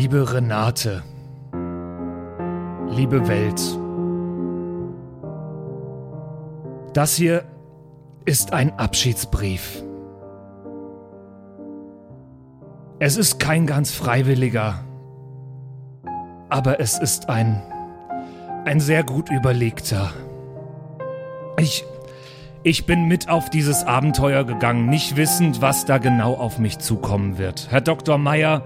Liebe Renate, liebe Welt, das hier ist ein Abschiedsbrief. Es ist kein ganz freiwilliger, aber es ist ein, ein sehr gut überlegter. Ich, ich bin mit auf dieses Abenteuer gegangen, nicht wissend, was da genau auf mich zukommen wird. Herr Dr. Meyer,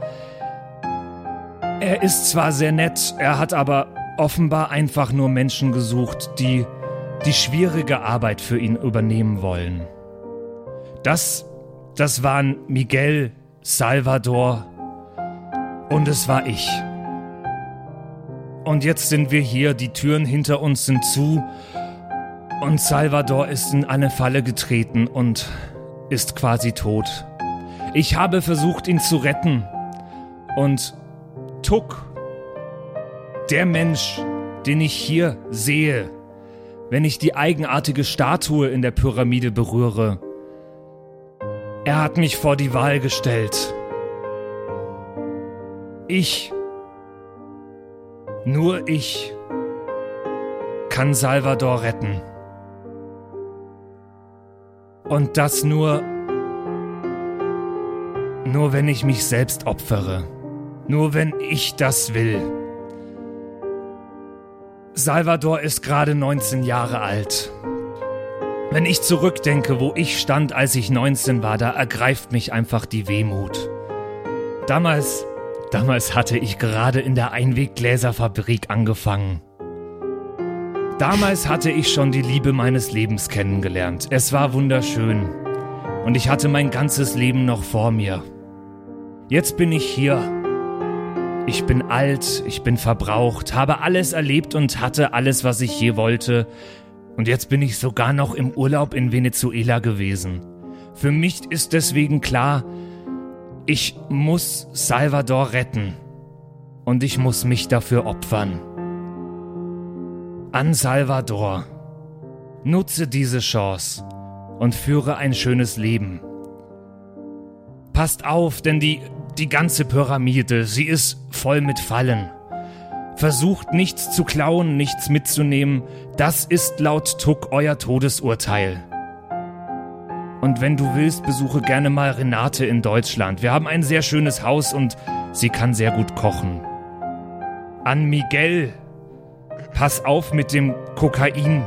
er ist zwar sehr nett, er hat aber offenbar einfach nur Menschen gesucht, die die schwierige Arbeit für ihn übernehmen wollen. Das, das waren Miguel, Salvador und es war ich. Und jetzt sind wir hier, die Türen hinter uns sind zu und Salvador ist in eine Falle getreten und ist quasi tot. Ich habe versucht, ihn zu retten. Und Tuck, der Mensch, den ich hier sehe, wenn ich die eigenartige Statue in der Pyramide berühre, er hat mich vor die Wahl gestellt. Ich, nur ich, kann Salvador retten. Und das nur, nur wenn ich mich selbst opfere. Nur wenn ich das will. Salvador ist gerade 19 Jahre alt. Wenn ich zurückdenke, wo ich stand, als ich 19 war, da ergreift mich einfach die Wehmut. Damals, damals hatte ich gerade in der Einweggläserfabrik angefangen. Damals hatte ich schon die Liebe meines Lebens kennengelernt. Es war wunderschön. Und ich hatte mein ganzes Leben noch vor mir. Jetzt bin ich hier. Ich bin alt, ich bin verbraucht, habe alles erlebt und hatte alles, was ich je wollte. Und jetzt bin ich sogar noch im Urlaub in Venezuela gewesen. Für mich ist deswegen klar, ich muss Salvador retten. Und ich muss mich dafür opfern an Salvador. Nutze diese Chance und führe ein schönes Leben. Passt auf, denn die, die ganze Pyramide, sie ist voll mit Fallen. Versucht nichts zu klauen, nichts mitzunehmen, das ist laut Tuck euer Todesurteil. Und wenn du willst, besuche gerne mal Renate in Deutschland. Wir haben ein sehr schönes Haus und sie kann sehr gut kochen. An Miguel, Pass auf mit dem Kokain.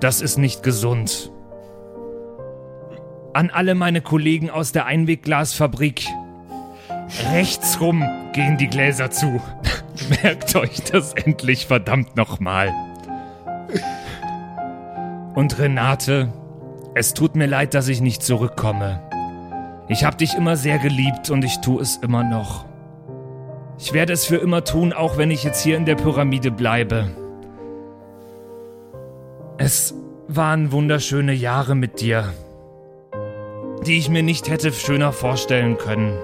Das ist nicht gesund. An alle meine Kollegen aus der Einwegglasfabrik. Rechtsrum gehen die Gläser zu. Merkt euch das endlich verdammt nochmal. Und Renate, es tut mir leid, dass ich nicht zurückkomme. Ich hab dich immer sehr geliebt und ich tu es immer noch. Ich werde es für immer tun, auch wenn ich jetzt hier in der Pyramide bleibe. Es waren wunderschöne Jahre mit dir, die ich mir nicht hätte schöner vorstellen können.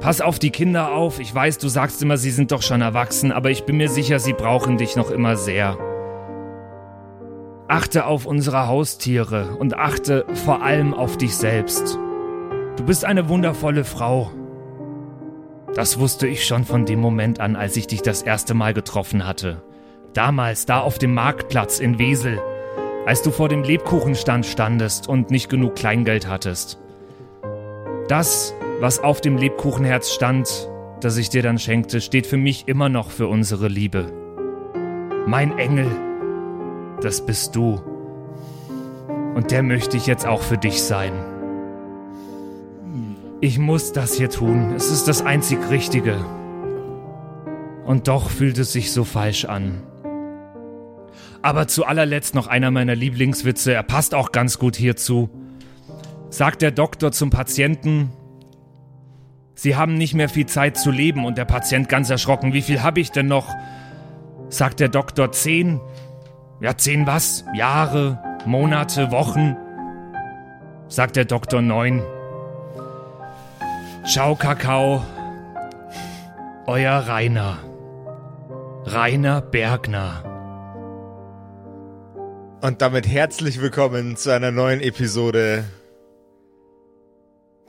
Pass auf die Kinder auf, ich weiß, du sagst immer, sie sind doch schon erwachsen, aber ich bin mir sicher, sie brauchen dich noch immer sehr. Achte auf unsere Haustiere und achte vor allem auf dich selbst. Du bist eine wundervolle Frau. Das wusste ich schon von dem Moment an, als ich dich das erste Mal getroffen hatte. Damals, da auf dem Marktplatz in Wesel, als du vor dem Lebkuchenstand standest und nicht genug Kleingeld hattest. Das, was auf dem Lebkuchenherz stand, das ich dir dann schenkte, steht für mich immer noch für unsere Liebe. Mein Engel, das bist du. Und der möchte ich jetzt auch für dich sein. Ich muss das hier tun. Es ist das einzig Richtige. Und doch fühlt es sich so falsch an. Aber zu allerletzt noch einer meiner Lieblingswitze. Er passt auch ganz gut hierzu. Sagt der Doktor zum Patienten, Sie haben nicht mehr viel Zeit zu leben und der Patient ganz erschrocken. Wie viel habe ich denn noch? Sagt der Doktor zehn. Ja, zehn was? Jahre, Monate, Wochen? Sagt der Doktor neun. Ciao, Kakao. Euer Rainer. Rainer Bergner. Und damit herzlich willkommen zu einer neuen Episode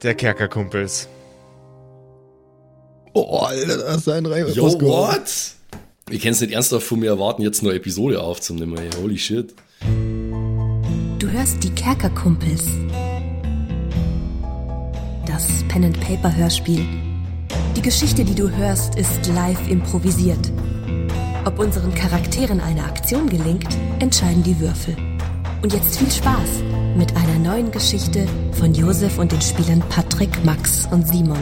der Kerkerkumpels. Oh, Alter, da ist ein Reim Yo, what? Ich kann es nicht ernsthaft von mir erwarten, jetzt eine Episode aufzunehmen. Ey. Holy shit. Du hörst die Kerkerkumpels. Das Pen-and-Paper-Hörspiel. Die Geschichte, die du hörst, ist live improvisiert. Ob unseren Charakteren eine Aktion gelingt, entscheiden die Würfel. Und jetzt viel Spaß mit einer neuen Geschichte von Josef und den Spielern Patrick, Max und Simon.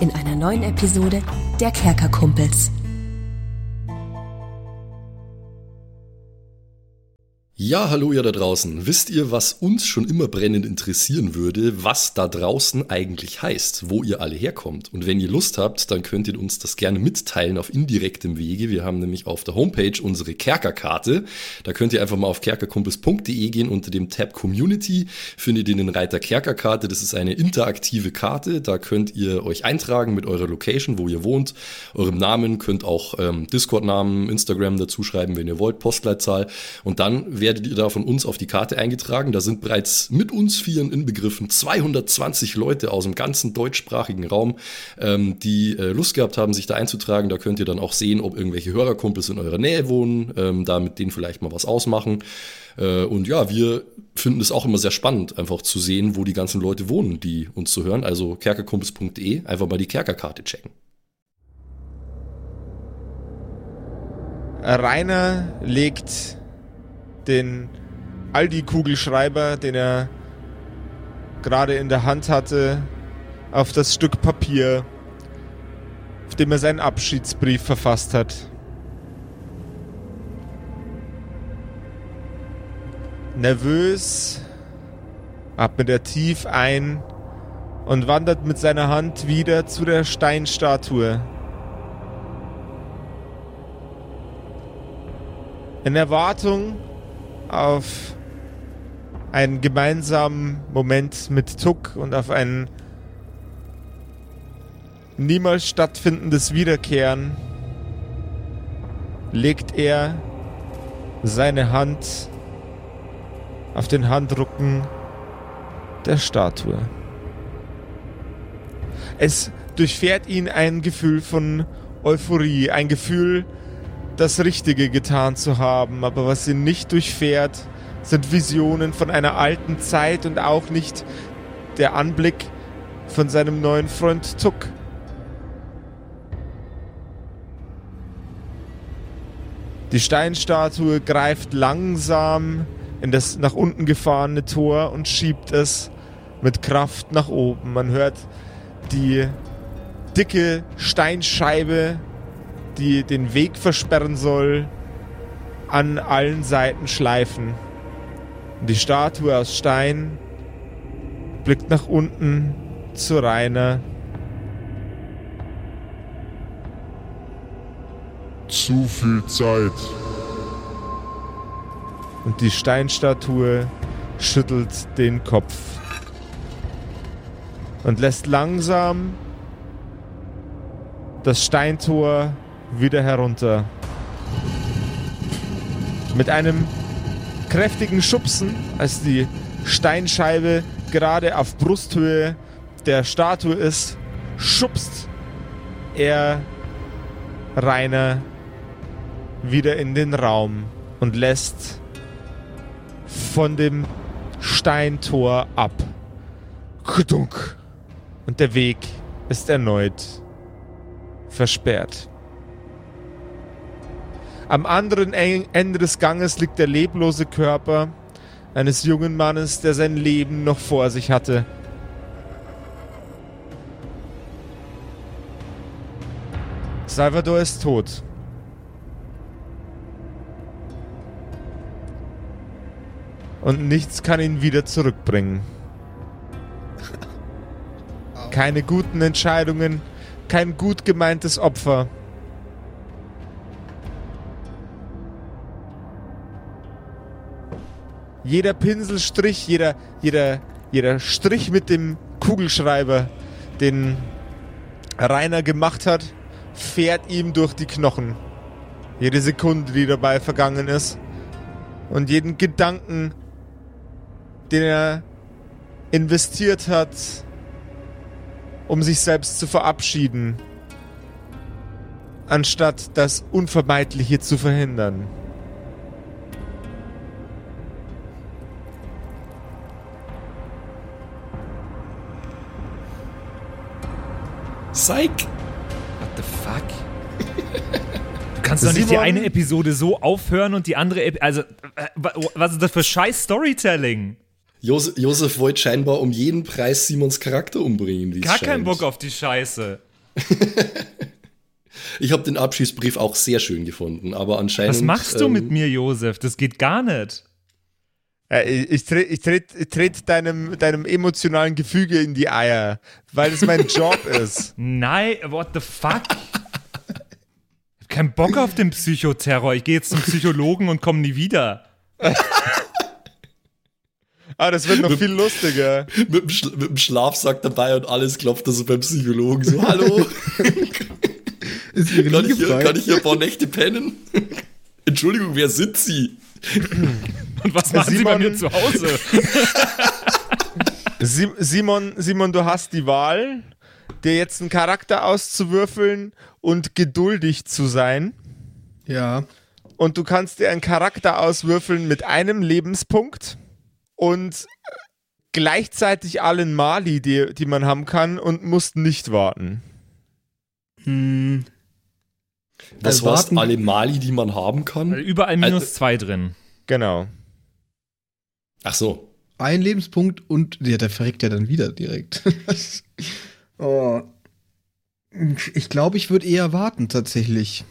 In einer neuen Episode der Kerkerkumpels. Ja, hallo ihr da draußen. Wisst ihr, was uns schon immer brennend interessieren würde, was da draußen eigentlich heißt, wo ihr alle herkommt? Und wenn ihr Lust habt, dann könnt ihr uns das gerne mitteilen auf indirektem Wege. Wir haben nämlich auf der Homepage unsere Kerkerkarte. Da könnt ihr einfach mal auf kerkerkumpels.de gehen. Unter dem Tab Community findet ihr den Reiter Kerkerkarte. Das ist eine interaktive Karte. Da könnt ihr euch eintragen mit eurer Location, wo ihr wohnt, eurem Namen, könnt auch ähm, Discord-Namen, Instagram dazu schreiben, wenn ihr wollt, Postleitzahl. Und dann werdet ihr da von uns auf die Karte eingetragen. Da sind bereits mit uns Vieren inbegriffen 220 Leute aus dem ganzen deutschsprachigen Raum, ähm, die äh, Lust gehabt haben, sich da einzutragen. Da könnt ihr dann auch sehen, ob irgendwelche Hörerkumpels in eurer Nähe wohnen, ähm, da mit denen vielleicht mal was ausmachen. Äh, und ja, wir finden es auch immer sehr spannend, einfach zu sehen, wo die ganzen Leute wohnen, die uns zu hören. Also kerkerkumpels.de, einfach mal die Kerkerkarte checken. Rainer legt den Aldi-Kugelschreiber, den er gerade in der Hand hatte, auf das Stück Papier, auf dem er seinen Abschiedsbrief verfasst hat. Nervös atmet er tief ein und wandert mit seiner Hand wieder zu der Steinstatue. In Erwartung auf einen gemeinsamen Moment mit Tuck und auf ein niemals stattfindendes Wiederkehren legt er seine Hand auf den Handrücken der Statue. Es durchfährt ihn ein Gefühl von Euphorie, ein Gefühl, das Richtige getan zu haben, aber was ihn nicht durchfährt, sind Visionen von einer alten Zeit und auch nicht der Anblick von seinem neuen Freund Tuck. Die Steinstatue greift langsam in das nach unten gefahrene Tor und schiebt es mit Kraft nach oben. Man hört die dicke Steinscheibe die den Weg versperren soll, an allen Seiten schleifen. Und die Statue aus Stein blickt nach unten zu Rainer. Zu viel Zeit. Und die Steinstatue schüttelt den Kopf und lässt langsam das Steintor wieder herunter. Mit einem kräftigen Schubsen, als die Steinscheibe gerade auf Brusthöhe der Statue ist, schubst er Rainer wieder in den Raum und lässt von dem Steintor ab. Und der Weg ist erneut versperrt. Am anderen Ende des Ganges liegt der leblose Körper eines jungen Mannes, der sein Leben noch vor sich hatte. Salvador ist tot. Und nichts kann ihn wieder zurückbringen. Keine guten Entscheidungen, kein gut gemeintes Opfer. Jeder Pinselstrich, jeder, jeder, jeder Strich mit dem Kugelschreiber, den Rainer gemacht hat, fährt ihm durch die Knochen. Jede Sekunde, die dabei vergangen ist. Und jeden Gedanken, den er investiert hat, um sich selbst zu verabschieden, anstatt das Unvermeidliche zu verhindern. Psych! What the fuck? Du kannst doch nicht die eine Episode so aufhören und die andere Epi Also, äh, wa- was ist das für scheiß Storytelling? Josef, Josef wollte scheinbar um jeden Preis Simons Charakter umbringen. Gar scheint. keinen Bock auf die Scheiße. Ich habe den Abschiedsbrief auch sehr schön gefunden, aber anscheinend. Was machst du ähm, mit mir, Josef? Das geht gar nicht. Äh, ich ich trete ich ich tret deinem, deinem emotionalen Gefüge in die Eier, weil es mein Job ist. Nein, what the fuck? Ich hab keinen Bock auf den Psychoterror. Ich gehe jetzt zum Psychologen und komme nie wieder. Aber das wird noch viel lustiger. Mit dem, Schla mit dem Schlafsack dabei und alles klopft er so beim Psychologen. So, hallo, Ist ihre kann ich, hier, kann ich hier ein paar Nächte pennen? Entschuldigung, wer sind Sie? Und was machen Sie bei Simon- mir zu Hause? Sim Simon, Simon, du hast die Wahl, dir jetzt einen Charakter auszuwürfeln und geduldig zu sein. Ja. Und du kannst dir einen Charakter auswürfeln mit einem Lebenspunkt und gleichzeitig allen Mali, die, die man haben kann, und musst nicht warten. Hm. Das Also warten- alle Mali, die man haben kann. Überall minus Also- zwei drin. Genau. Ach so. Ein Lebenspunkt und ja, der verreckt ja dann wieder direkt. oh. Ich glaube, ich würde eher warten tatsächlich.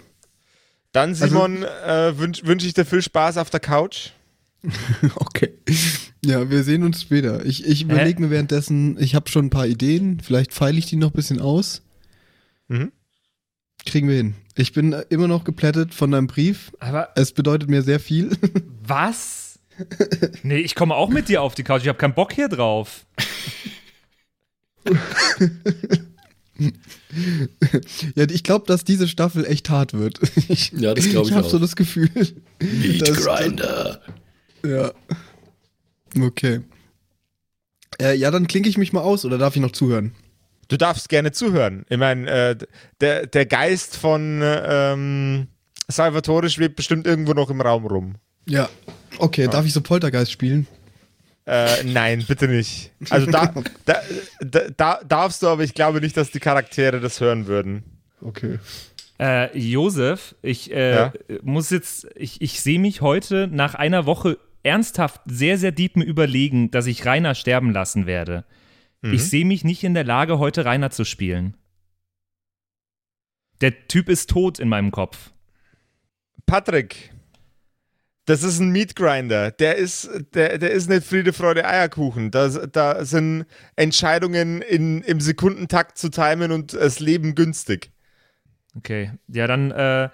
Dann, Simon, äh, wünsche wünsch ich dir viel Spaß auf der Couch. Okay. Ja, wir sehen uns später. Ich, ich überlege mir währenddessen, ich habe schon ein paar Ideen. Vielleicht feile ich die noch ein bisschen aus. Mhm. Kriegen wir hin. Ich bin immer noch geplättet von deinem Brief. Aber Es bedeutet mir sehr viel. was? Nee, ich komme auch mit dir auf die Couch. Ich habe keinen Bock hier drauf. ja, ich glaube, dass diese Staffel echt hart wird. Ich, Ja, das glaub ich habe auch. so das Gefühl. Meat Das- Grinder. Ja. Okay. Äh, ja, dann klinke ich mich mal aus oder darf ich noch zuhören? Du darfst gerne zuhören. Ich meine, äh, der, der Geist von ähm, Salvatore schwebt bestimmt irgendwo noch im Raum rum. Ja. Okay, darf ich so Poltergeist spielen? Äh, nein, bitte nicht. Also da, da, da, da darfst du, aber ich glaube nicht, dass die Charaktere das hören würden. Okay. Äh, Josef, ich äh, Ja? muss jetzt, ich, ich sehe mich heute nach einer Woche ernsthaft sehr, sehr deepen Überlegen, dass ich Rainer sterben lassen werde. Mhm. Ich sehe mich nicht in der Lage, heute Rainer zu spielen. Der Typ ist tot in meinem Kopf. Patrick, das ist ein Meat Grinder. Der ist, der, der ist nicht Friede, Freude, Eierkuchen. Da, da sind Entscheidungen in, im Sekundentakt zu timen und das Leben günstig. Okay, ja, dann äh,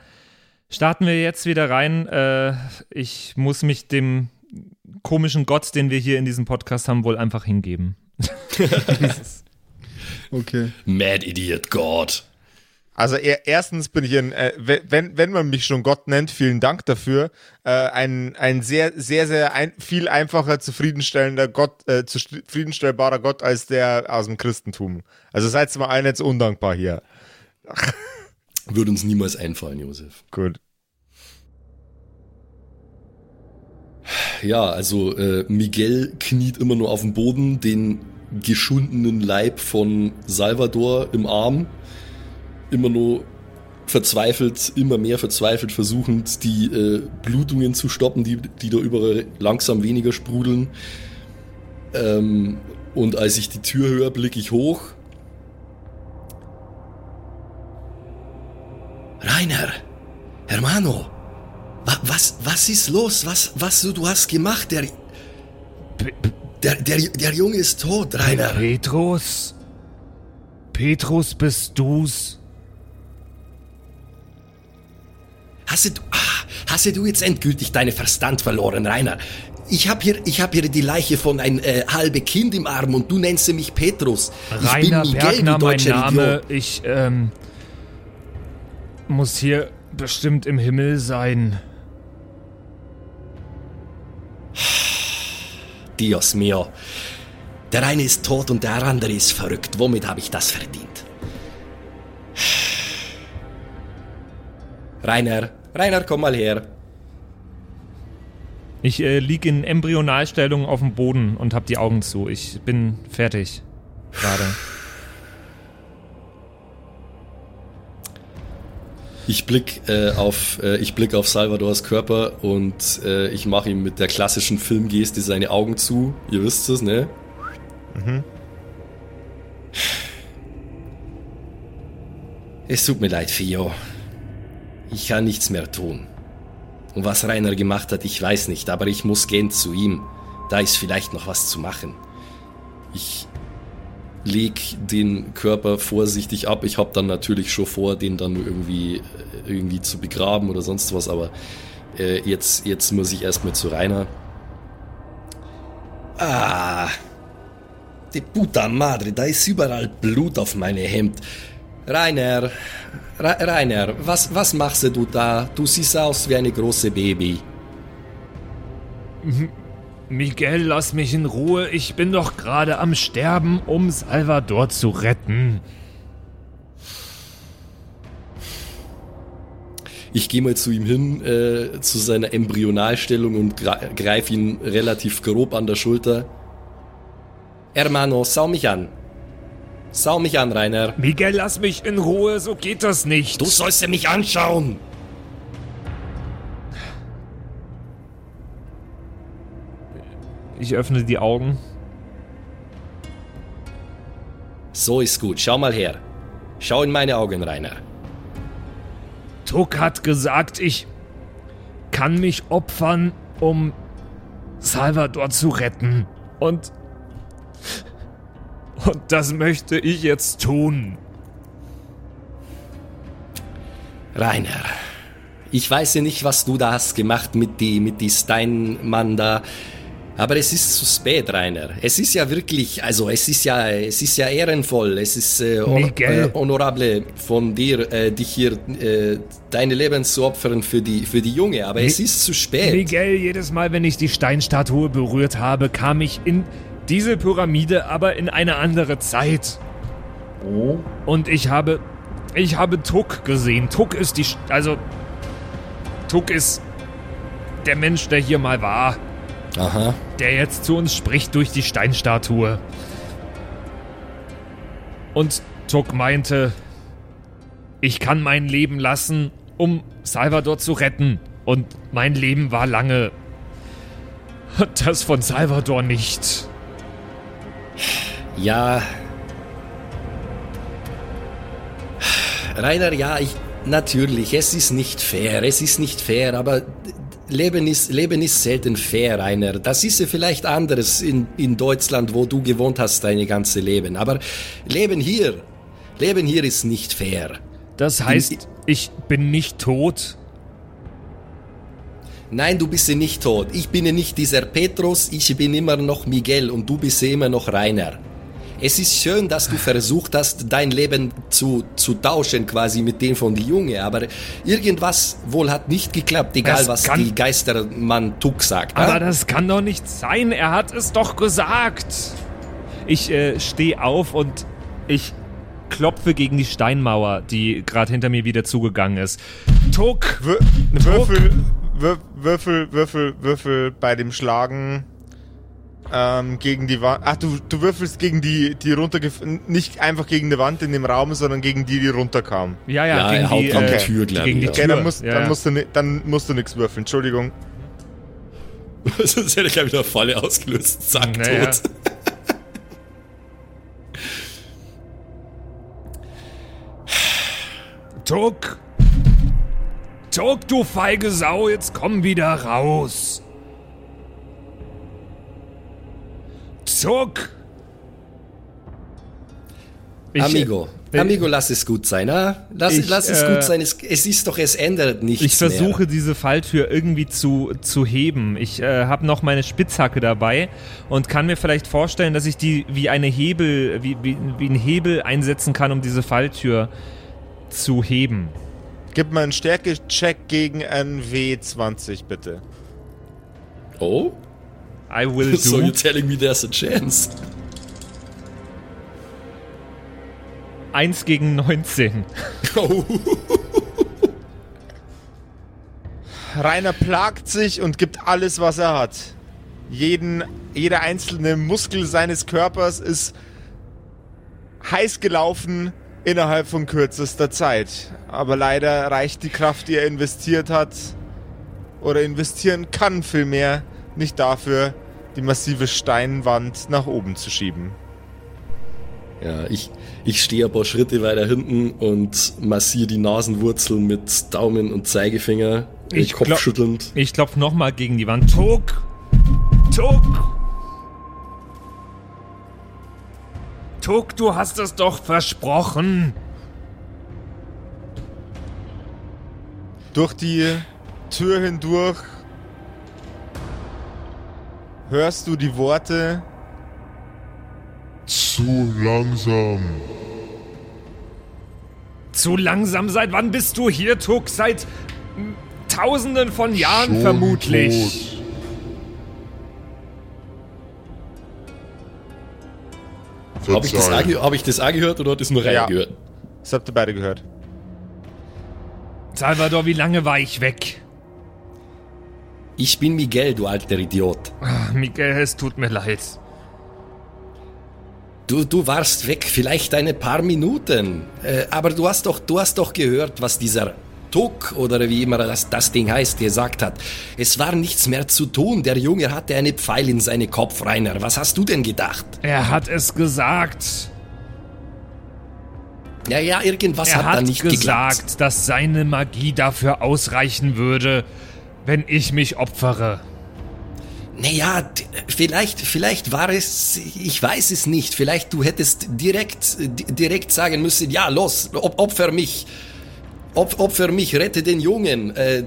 starten wir jetzt wieder rein. Äh, ich muss mich dem komischen Gott, den wir hier in diesem Podcast haben, wohl einfach hingeben. Okay. Mad Idiot God. Also er, erstens bin ich ein, äh, wenn, wenn man mich schon Gott nennt, vielen Dank dafür, äh, ein, ein sehr, sehr, sehr ein, viel einfacher zufriedenstellender Gott, äh, zufriedenstellbarer Gott als der aus dem Christentum. Also seid mal allen jetzt undankbar hier. Würde uns niemals einfallen, Josef. Gut. Ja, also äh, Miguel kniet immer nur auf dem Boden, den geschundenen Leib von Salvador im Arm. Immer nur verzweifelt, immer mehr verzweifelt versuchend, die äh, Blutungen zu stoppen, die, die da überall langsam weniger sprudeln. Ähm, und als ich die Tür höre, blicke ich hoch. Rainer, Hermano, wa, was, was ist los? Was, was du, du hast gemacht? Der, der, der, der Junge ist tot, Rainer. Petrus? Petrus, bist du's? Hast du, ah, hast du jetzt endgültig deine Verstand verloren, Rainer? Ich hab hier, ich hab hier die Leiche von ein äh, halbe Kind im Arm und du nennst mich Petrus. Rainer ich bin Miguel, Bergner, du mein Name. Idiot. Ich, ähm, muss hier bestimmt im Himmel sein. Dios mio. Der eine ist tot und der andere ist verrückt. Womit habe ich das verdient? Rainer, Rainer, komm mal her. Ich äh, lieg in Embryonalstellung auf dem Boden und hab die Augen zu. Ich bin fertig. Gerade. Ich blick äh, auf äh, ich blick auf Salvadors Körper und äh, ich mache ihm mit der klassischen Filmgeste seine Augen zu. Ihr wisst es, ne? Es tut mir leid, Fio. Ich kann nichts mehr tun. Und was Rainer gemacht hat, ich weiß nicht, aber ich muss gehen zu ihm. Da ist vielleicht noch was zu machen. Ich leg den Körper vorsichtig ab. Ich habe dann natürlich schon vor, den dann irgendwie, irgendwie zu begraben oder sonst was, aber äh, jetzt, jetzt muss ich erstmal zu Rainer. Ah, die puta madre, da ist überall Blut auf meinem Hemd. Rainer, Ra Rainer, was, was machst du da? Du siehst aus wie eine große Baby. Miguel, lass mich in Ruhe. Ich bin doch gerade am Sterben, um Salvador zu retten. Ich gehe mal zu ihm hin, äh, zu seiner Embryonalstellung und greife ihn relativ grob an der Schulter. Hermano, sau mich an. Sau mich an, Rainer. Miguel, lass mich in Ruhe. So geht das nicht. Du sollst ja mich anschauen. Ich öffne die Augen. So ist gut. Schau mal her. Schau in meine Augen, Rainer. Tuck hat gesagt, ich kann mich opfern, um Salvador zu retten. Und. Und das möchte ich jetzt tun. Rainer, ich weiß ja nicht, was du da hast gemacht mit die, mit die Steinmann da. Aber es ist zu spät, Rainer. Es ist ja wirklich, also es ist ja, es ist ja ehrenvoll, es ist äh, hon äh, honorable von dir, äh, dich hier äh, deine Leben zu opfern für die, für die Junge. Aber es Mi- ist zu spät. Miguel, jedes Mal, wenn ich die Steinstatue berührt habe, kam ich in diese Pyramide, aber in eine andere Zeit. Und ich habe. Ich habe Tuck gesehen. Tuck ist die. Also. Tuck ist der Mensch, der hier mal war. Aha. Der jetzt zu uns spricht durch die Steinstatue. Und Tuck meinte, ich kann mein Leben lassen, um Salvador zu retten. Und mein Leben war lange. Das von Salvador nicht. Ja. Rainer, ja, ich, natürlich, es ist nicht fair, es ist nicht fair, aber Leben ist, Leben ist selten fair, Rainer. Das ist ja vielleicht anderes in, in Deutschland, wo du gewohnt hast deine ganze Leben. Aber Leben hier, Leben hier ist nicht fair. Das heißt, ich bin nicht tot. Nein, du bist ja nicht tot. Ich bin ja nicht dieser Petrus, ich bin immer noch Miguel und du bist ja immer noch Rainer. Es ist schön, dass du versucht hast, dein Leben zu, zu tauschen quasi mit dem von die Junge, aber irgendwas wohl hat nicht geklappt, egal Das was kann- die Geistermann Tuck sagt. Aber ah? das kann doch nicht sein. Er hat es doch gesagt. Ich äh, stehe auf und ich klopfe gegen die Steinmauer, die gerade hinter mir wieder zugegangen ist. Tuck! Wür Würfel, Wür Würfel, Würfel, Würfel bei dem Schlagen ähm, gegen die Wand. Ach, du, du würfelst gegen die, die runtergef... Nicht einfach gegen eine Wand in dem Raum, sondern gegen die, die runterkam. Ja, ja, Ja, gegen die, gegen die äh, Tür, glaub gegen ich, die. Okay, dann musst, ja, dann musst du dann musst du nichts würfeln. Entschuldigung. Sonst hätte ich gleich wieder Falle ausgelöst. Zack, Naja. tot. Tuck! Tuck, du feige Sau, jetzt komm wieder raus! Tuck! Ich- Amigo, äh, Amigo, lass es gut sein, ah? Lass, Ich, lass es äh, gut sein. Es, es ist doch, es ändert nichts Ich versuche mehr. diese Falltür irgendwie zu, zu heben. Ich äh, habe noch meine Spitzhacke dabei und kann mir vielleicht vorstellen, dass ich die wie eine Hebel, wie, wie, wie einen Hebel einsetzen kann, um diese Falltür zu heben. Gib mal einen Stärke-Check gegen einen W20, bitte. Oh? I will do. So you're telling me there's a chance. 1 gegen 19. Oh. Rainer plagt sich und gibt alles, was er hat. Jeden, jeder einzelne Muskel seines Körpers ist heiß gelaufen, innerhalb von kürzester Zeit. Aber leider reicht die Kraft, die er investiert hat, oder investieren kann vielmehr, nicht dafür, die massive Steinwand nach oben zu schieben. Ja, ich, ich stehe ein paar Schritte weiter hinten und massiere die Nasenwurzel mit Daumen und Zeigefinger, Ich Kopf glaub- schüttelnd. Ich klopf nochmal gegen die Wand. Tuck! Tuck! Tuck, du hast es doch versprochen. Durch die Tür hindurch hörst du die Worte Zu langsam. Zu langsam. Seit wann bist du hier, Tuck? Seit Tausenden von Jahren Schon vermutlich. tot. Habe ich, das hab ich das auch gehört oder hat das nur Rainer Ja. gehört? Das habt ihr beide gehört. Salvador, wie lange war ich weg? Ich bin Miguel, du alter Idiot. Ah, Miguel, es tut mir leid. Du, du warst weg, vielleicht eine paar Minuten. Äh, aber du hast doch, du hast doch gehört, was dieser Tuck oder wie immer das, das Ding heißt, gesagt hat. Es war nichts mehr zu tun. Der Junge hatte eine Pfeil in seine Kopf, Rainer. Was hast du denn gedacht? Er hat es gesagt. Ja, ja, irgendwas Er hat, hat da nicht gesagt, geklappt. dass seine Magie dafür ausreichen würde, wenn ich mich opfere. Naja, vielleicht, vielleicht war es, ich weiß es nicht. Vielleicht du hättest direkt, di- direkt sagen müssen, ja, los, op opfer mich. Op opfer mich, rette den Jungen. Äh,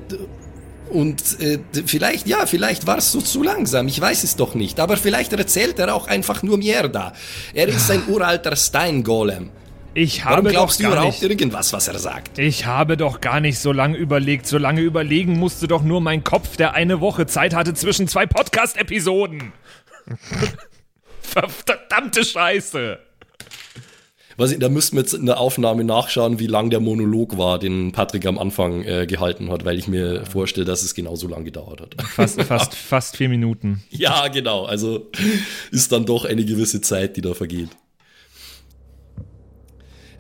und äh, vielleicht, ja, vielleicht warst du zu langsam. Ich weiß es doch nicht. Aber vielleicht erzählt er auch einfach nur Mierda. Er ist ein uralter Steingolem. Ich Warum habe doch glaubst du gar überhaupt nicht, irgendwas, was er sagt? ich habe doch gar nicht so lange überlegt. So lange überlegen musste doch nur mein Kopf, der eine Woche Zeit hatte zwischen zwei Podcast-Episoden. Verdammte Scheiße. Was, da müssten wir jetzt in der Aufnahme nachschauen, wie lang der Monolog war, den Patrick am Anfang äh, gehalten hat, weil ich mir vorstelle, dass es genauso lang gedauert hat. Fast, fast, fast vier Minuten. Ja, genau. Also ist dann doch eine gewisse Zeit, die da vergeht.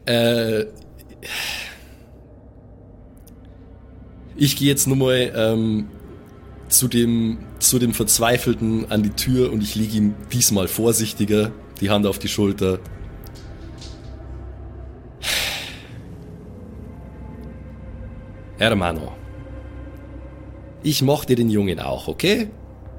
Äh, ich gehe jetzt nur mal ähm, zu, dem, zu dem Verzweifelten an die Tür und ich lege ihm diesmal vorsichtiger die Hand auf die Schulter. Hermano, ich mochte den Jungen auch, okay?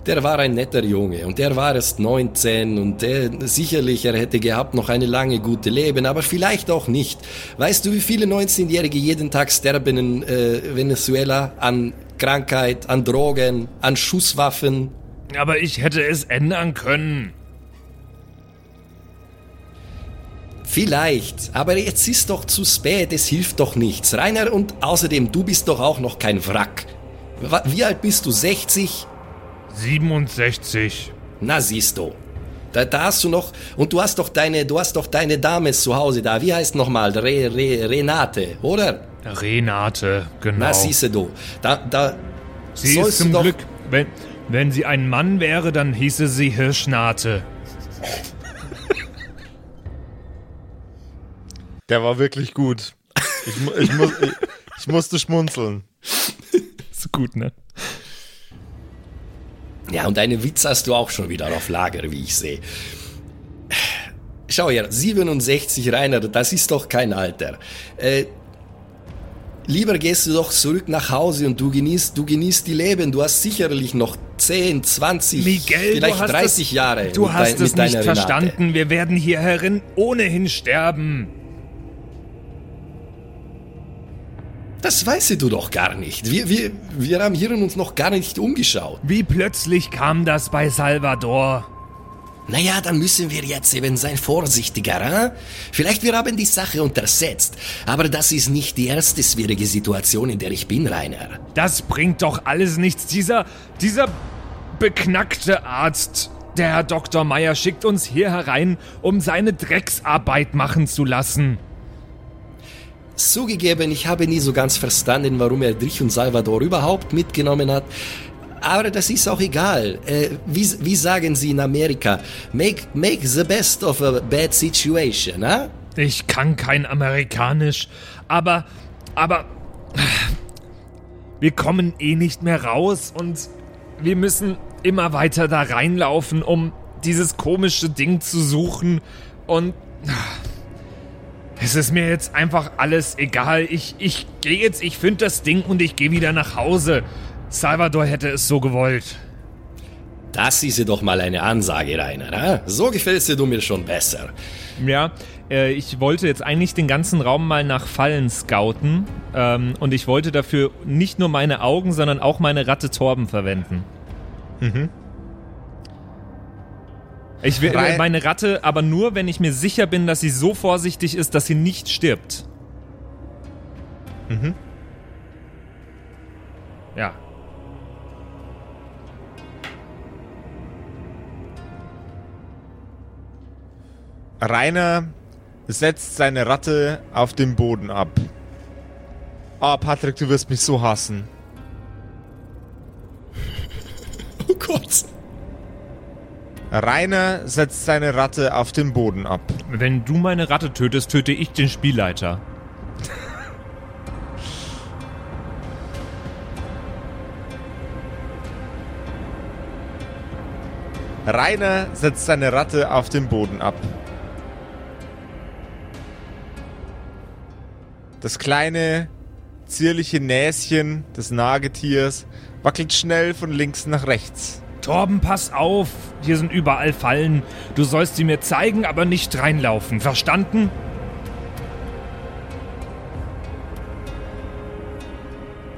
Der war ein netter Junge und der war erst 19 und der, sicherlich er hätte gehabt noch eine lange gute Leben, aber vielleicht auch nicht. Weißt du, wie viele 19-Jährige jeden Tag sterben in äh, Venezuela an Krankheit, an Drogen, an Schusswaffen? Aber ich hätte es ändern können. Vielleicht, aber jetzt ist doch zu spät, es hilft doch nichts. Rainer, und außerdem, du bist doch auch noch kein Wrack. Wie alt bist du? 60? 67. Na siehst du. Da, da hast du noch, und du hast doch deine, du hast doch deine Dame zu Hause da. Wie heißt nochmal? Re, Re, Renate, oder? Renate, genau. Na siehst du. Da, da, sie ist sollst du zum Glück, wenn, wenn sie ein Mann wäre, dann hieße sie Hirschnate. Der war wirklich gut. Ich, ich, muss, ich, ich musste schmunzeln. Ist gut, ne? Ja, und deine Witze hast du auch schon wieder auf Lager, wie ich sehe. Schau her, 67 Rainer, das ist doch kein Alter. Äh, lieber gehst du doch zurück nach Hause und du genießt, du genießt die Leben. Du hast sicherlich noch 10, 20, Miguel, vielleicht du hast 30 es, Jahre. Du mit hast dein- es mit nicht Renate. verstanden. Wir werden hier herin ohnehin sterben. Das weißt du doch gar nicht. Wir, wir, wir haben hier uns noch gar nicht umgeschaut. Wie plötzlich kam das bei Salvador? Naja, dann müssen wir jetzt eben sein vorsichtiger, hm? Vielleicht wir haben die Sache untersetzt. Aber das ist nicht die erste schwierige Situation, in der ich bin, Rainer. Das bringt doch alles nichts. Dieser, dieser beknackte Arzt, der Herr Dr. Meyer, schickt uns hier herein, um seine Drecksarbeit machen zu lassen. Zugegeben, ich habe nie so ganz verstanden, warum er dich und Salvador überhaupt mitgenommen hat. Aber das ist auch egal. Äh, wie, wie sagen sie in Amerika? Make, make the best of a bad situation, huh? Ich kann kein Amerikanisch, aber, aber, wir kommen eh nicht mehr raus und wir müssen immer weiter da reinlaufen, um dieses komische Ding zu suchen und es ist mir jetzt einfach alles egal. Ich, ich gehe jetzt, ich finde das Ding und ich gehe wieder nach Hause. Salvador hätte es so gewollt. Das ist ja doch mal eine Ansage, Rainer. Huh? So gefällst dir du mir schon besser. Ja, äh, ich wollte jetzt eigentlich den ganzen Raum mal nach Fallen scouten. Ähm, und ich wollte dafür nicht nur meine Augen, sondern auch meine Ratte Torben verwenden. Mhm. Ich will Rei- meine Ratte, aber nur, wenn ich mir sicher bin, dass sie so vorsichtig ist, dass sie nicht stirbt. Mhm. Ja. Rainer setzt seine Ratte auf den Boden ab. Ah, Patrick, du wirst mich so hassen. Oh Gott. Rainer setzt seine Ratte auf den Boden ab. Wenn du meine Ratte tötest, töte ich den Spielleiter. Rainer setzt seine Ratte auf den Boden ab. Das kleine, zierliche Näschen des Nagetiers wackelt schnell von links nach rechts. Torben, pass auf! Hier sind überall Fallen. Du sollst sie mir zeigen, aber nicht reinlaufen. Verstanden?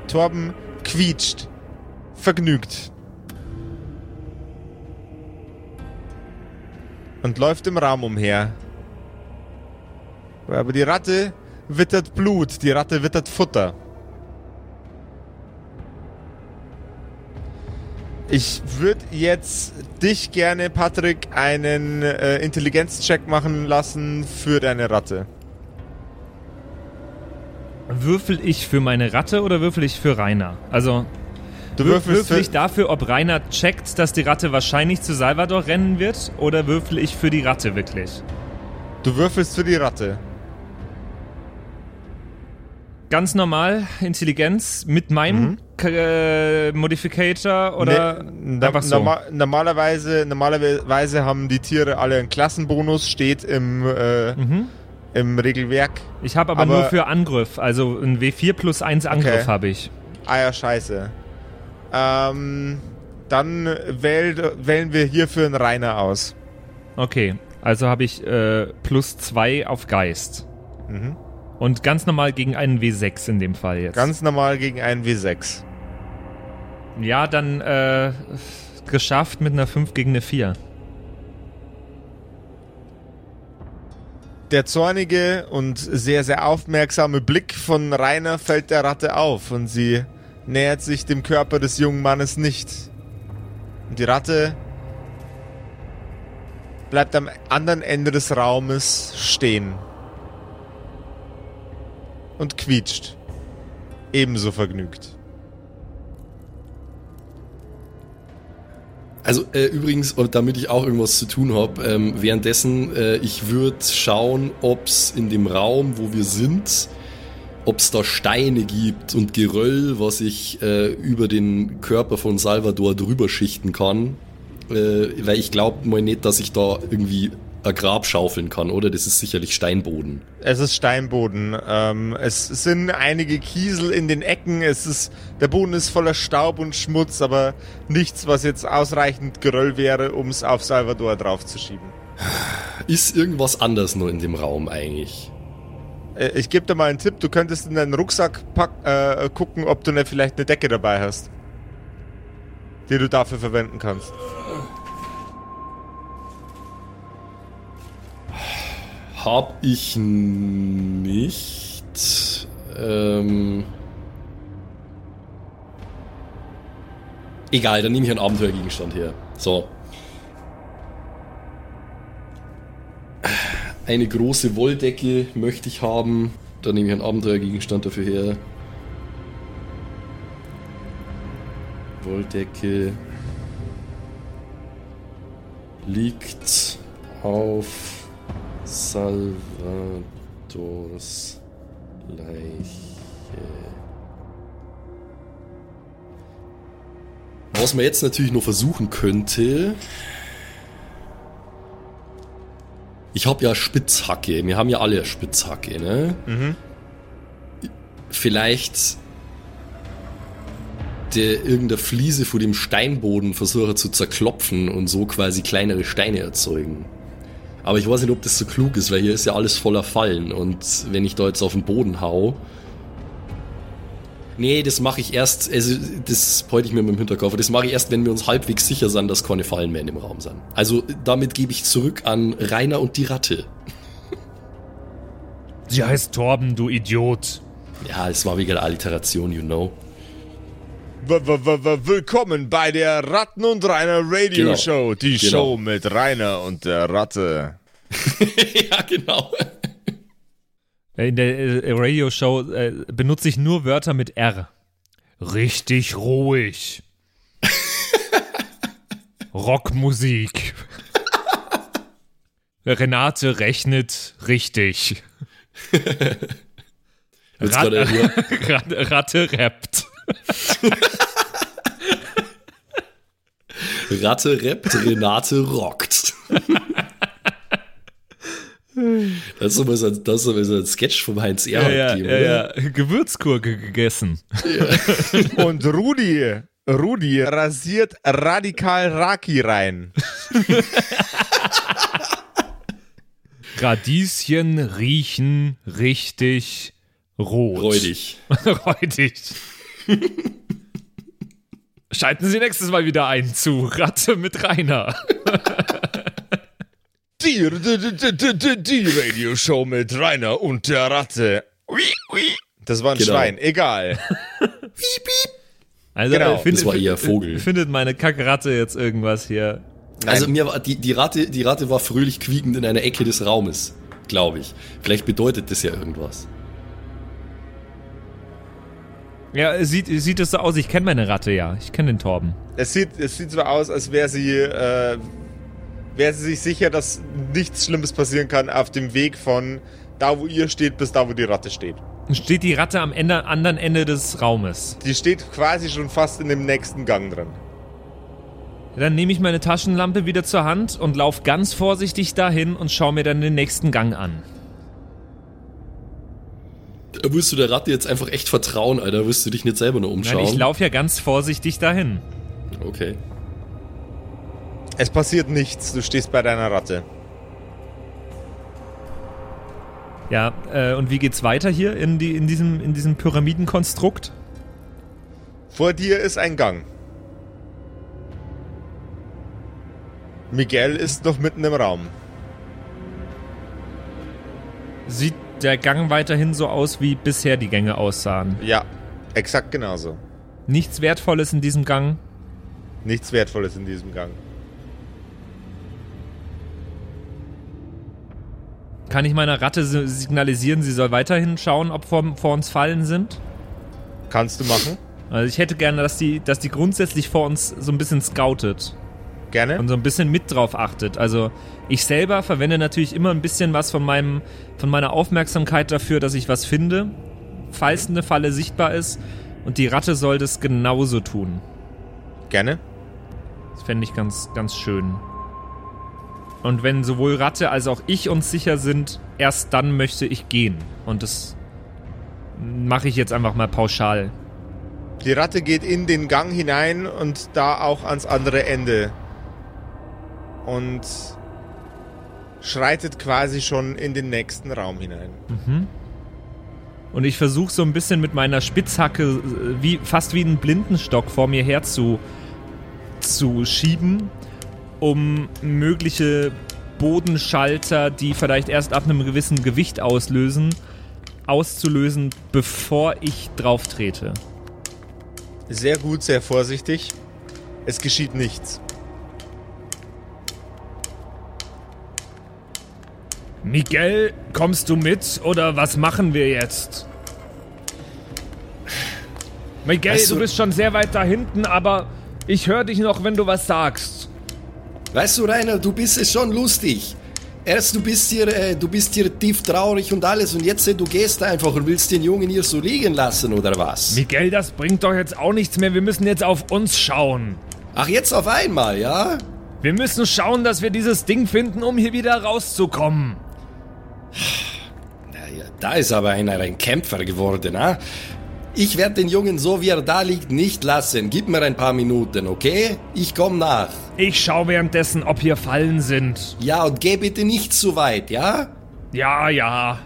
Torben quietscht, vergnügt. Und läuft im Raum umher. Aber die Ratte wittert Blut, die Ratte wittert Futter. Ich würde jetzt dich gerne, Patrick, einen äh, Intelligenzcheck machen lassen für deine Ratte. Würfel ich für meine Ratte oder würfel ich für Rainer? Also, Du wür- würfelst würfel ich dafür, ob Rainer checkt, dass die Ratte wahrscheinlich zu Salvador rennen wird? Oder würfel ich für die Ratte wirklich? du würfelst für die Ratte. Ganz normal, Intelligenz mit meinem K äh, Modificator oder Ne, na- einfach so? norma normalerweise, normalerweise haben die Tiere alle einen Klassenbonus, steht im, äh, Mhm. im Regelwerk. Ich habe aber, Aber- nur für Angriff, also ein W4 plus 1 Angriff Okay. habe ich. Ah ja, scheiße. Ähm, dann wählt, wählen wir hierfür einen Rainer aus. Okay, also habe ich äh, plus 2 auf Geist. Mhm. Und ganz normal gegen einen W6 in dem Fall jetzt. Ganz normal gegen einen W6. ja, dann äh, geschafft mit einer 5 gegen eine 4. Der zornige und sehr, sehr aufmerksame Blick von Rainer fällt der Ratte auf und sie nähert sich dem Körper des jungen Mannes nicht. Und die Ratte bleibt am anderen Ende des Raumes stehen. Und quietscht. Ebenso vergnügt. Also äh, übrigens, und damit ich auch irgendwas zu tun habe, ähm, währenddessen, äh, ich würde schauen, ob es in dem Raum, wo wir sind, ob es da Steine gibt und Geröll, was ich äh, über den Körper von Salvador drüber schichten kann. Äh, weil ich glaube mal nicht, dass ich da irgendwie Grab schaufeln kann, oder? Das ist sicherlich Steinboden. Es ist Steinboden. Ähm, es sind einige Kiesel in den Ecken. Es ist, der Boden ist voller Staub und Schmutz, aber nichts, was jetzt ausreichend Geröll wäre, um es auf Salvador draufzuschieben. Ist irgendwas anders nur in dem Raum eigentlich? Äh, ich gebe dir mal einen Tipp. Du könntest in deinen Rucksack pack, äh, gucken, ob du ne, vielleicht eine Decke dabei hast, die du dafür verwenden kannst. Hab ich nicht. Ähm Egal, dann nehme ich einen Abenteuergegenstand her. So. Eine große Wolldecke möchte ich haben. Dann nehme ich einen Abenteuergegenstand dafür her. Wolldecke liegt auf Salvadors Leiche. Was man jetzt natürlich noch versuchen könnte. Ich habe ja Spitzhacke. Wir haben ja alle Spitzhacke, ne? Mhm. Vielleicht der irgendeine Fliese vor dem Steinboden versuche zu zerklopfen und so quasi kleinere Steine erzeugen. Aber ich weiß nicht, ob das so klug ist, weil hier ist ja alles voller Fallen und wenn ich da jetzt auf den Boden hau. Nee, das mache ich erst, also das wollte ich mir mit dem Hinterkopf, das mache ich erst, wenn wir uns halbwegs sicher sind, dass keine Fallen mehr in dem Raum sind. Also damit gebe ich zurück an Rainer und die Ratte. Sie heißt Torben, du Idiot. Ja, es war wegen der Alliteration, you know. W -w -w Willkommen bei der Ratten und Rainer Radio Genau. Show. Die Genau. Show mit Rainer und der Ratte. ja, genau. In der äh, Radioshow äh, benutze ich nur Wörter mit R. Richtig ruhig. Rockmusik. Renate rechnet richtig. Rat- Ratte rappt. Ratte rappt, Renate rockt. Das ist immer so, ein- das ist immer so ein Sketch vom Heinz Ja, Erhardt ja, ja, oder? ja. Gewürzgurke gegessen. Und Rudi, Rudi rasiert radikal Raki rein. Radieschen riechen richtig rot. Räudig. Räudig. Schalten Sie nächstes Mal wieder ein zu Ratte mit Rainer. Die, die, die, die, die, die Radio Show mit Rainer und der Ratte. Das war ein Genau. Schwein, egal. Also Genau. äh, find- Das war find- Vogel. Findet meine Kackratte jetzt irgendwas hier? Also mir war, die, die, Ratte, die Ratte war fröhlich quiekend in einer Ecke des Raumes, glaube ich. Vielleicht bedeutet das ja irgendwas. Ja, sieht, sieht es so aus. Ich kenne meine Ratte ja. Ich kenne den Torben. Es sieht, es sieht so aus, als wäre sie, äh, wäre sie sich sicher, dass nichts Schlimmes passieren kann auf dem Weg von da, wo ihr steht, bis da, wo die Ratte steht. Steht die Ratte am Ende, anderen Ende des Raumes. Die steht quasi schon fast in dem nächsten Gang drin. Dann nehme ich meine Taschenlampe wieder zur Hand und laufe ganz vorsichtig dahin und schaue mir dann den nächsten Gang an. Da wirst du der Ratte jetzt einfach echt vertrauen, Alter. Wirst du dich nicht selber nur Nein, umschauen. ich laufe ja ganz vorsichtig dahin. Okay. Es passiert nichts, du stehst bei deiner Ratte. Ja, äh, und wie geht's weiter hier in, die, in, diesem, in diesem Pyramidenkonstrukt? Vor dir ist ein Gang. Miguel ist noch mitten im Raum. Sieht der Gang weiterhin so aus, wie bisher die Gänge aussahen? Ja, exakt genauso. Nichts Wertvolles in diesem Gang? Nichts Wertvolles in diesem Gang. Kann ich meiner Ratte si- signalisieren, sie soll weiterhin schauen, ob vor, vor uns Fallen sind? Kannst du machen? Also ich hätte gerne, dass die, dass die grundsätzlich vor uns so ein bisschen scoutet Gerne? und so ein bisschen mit drauf achtet. Also ich selber verwende natürlich immer ein bisschen was von meinem, von meiner Aufmerksamkeit dafür, dass ich was finde, falls eine Falle sichtbar ist. Und die Ratte soll das genauso tun. Gerne? Das fände ich ganz, ganz schön. Und wenn sowohl Ratte als auch ich uns sicher sind, erst dann möchte ich gehen. Und das mache ich jetzt einfach mal pauschal. Die Ratte geht in den Gang hinein und da auch ans andere Ende. Und schreitet quasi schon in den nächsten Raum hinein. Und ich versuche so ein bisschen mit meiner Spitzhacke, äh, wie, fast wie einen Blindenstock vor mir her zu, zu schieben, um mögliche Bodenschalter, die vielleicht erst ab einem gewissen Gewicht auslösen, auszulösen, bevor ich drauf trete. Sehr gut, sehr vorsichtig. Es geschieht nichts. Miguel, kommst du mit oder was machen wir jetzt? Miguel, Weißt du du- bist schon sehr weit da hinten, aber ich höre dich noch, wenn du was sagst. Weißt du, Rainer, du bist es schon lustig. Erst du bist hier, äh, du bist hier tief traurig und alles und jetzt äh, du gehst einfach und willst den Jungen hier so liegen lassen oder was? Miguel, das bringt doch jetzt auch nichts mehr. Wir müssen jetzt auf uns schauen. Ach, jetzt auf einmal, ja? Wir müssen schauen, dass wir dieses Ding finden, um hier wieder rauszukommen. Na ja, da ist aber einer ein Kämpfer geworden, ha? Ich werde den Jungen so wie er da liegt nicht lassen. Gib mir ein paar Minuten, okay? Ich komm nach. Ich schau währenddessen, ob hier Fallen sind. Ja, und geh bitte nicht zu weit, ja? Ja, ja.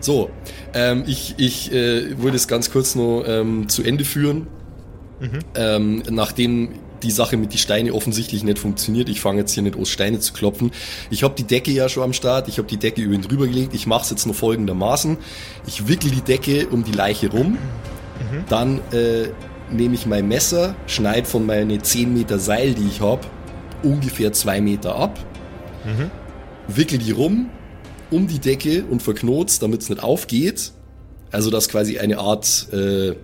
So, ähm, ich, ich äh, wollte es ganz kurz noch ähm, zu Ende führen. Ähm, nachdem die Sache mit die Steine offensichtlich nicht funktioniert, ich fange jetzt hier nicht aus Steine zu klopfen. Ich habe die Decke ja schon am Start, ich habe die Decke über ihn drüber gelegt. Ich mache es jetzt noch folgendermaßen. Ich wickel die Decke um die Leiche rum, dann äh, nehme ich mein Messer, schneide von meine 10 Meter Seil, die ich habe, ungefähr 2 Meter ab, wickel die rum, um die Decke und verknot's, damit es nicht aufgeht. Also dass quasi eine Art, äh,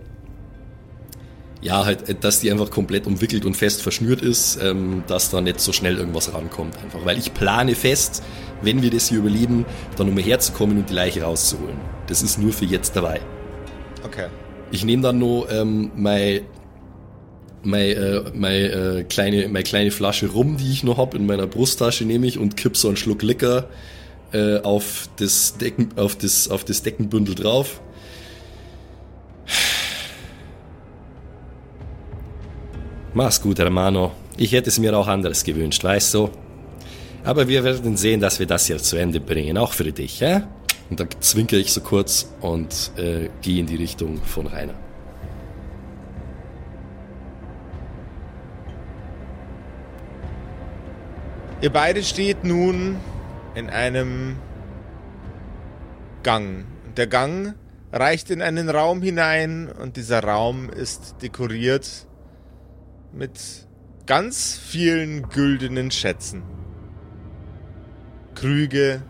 ja, halt, äh, dass die einfach komplett umwickelt und fest verschnürt ist, ähm, dass da nicht so schnell irgendwas rankommt. Einfach, weil ich plane fest, wenn wir das hier überleben, dann um herzukommen und die Leiche rauszuholen. Das ist nur für jetzt dabei. Okay. Ich nehme dann noch ähm, mein, mein, äh, mein, äh, kleine, meine kleine Flasche Rum, die ich noch hab in meiner Brusttasche nehme ich und kipp so einen Schluck Liquor äh, auf, das Decken, auf, das, auf das Deckenbündel drauf. Mach's gut, Hermano. Ich hätte es mir auch anders gewünscht, weißt du? Aber wir werden sehen, dass wir das hier zu Ende bringen, auch für dich, ja? Und dann zwinker ich so kurz und äh, gehe in die Richtung von Rainer. Ihr beide steht nun in einem Gang. Der Gang reicht in einen Raum hinein und dieser Raum ist dekoriert mit ganz vielen güldenen Schätzen. Krüge,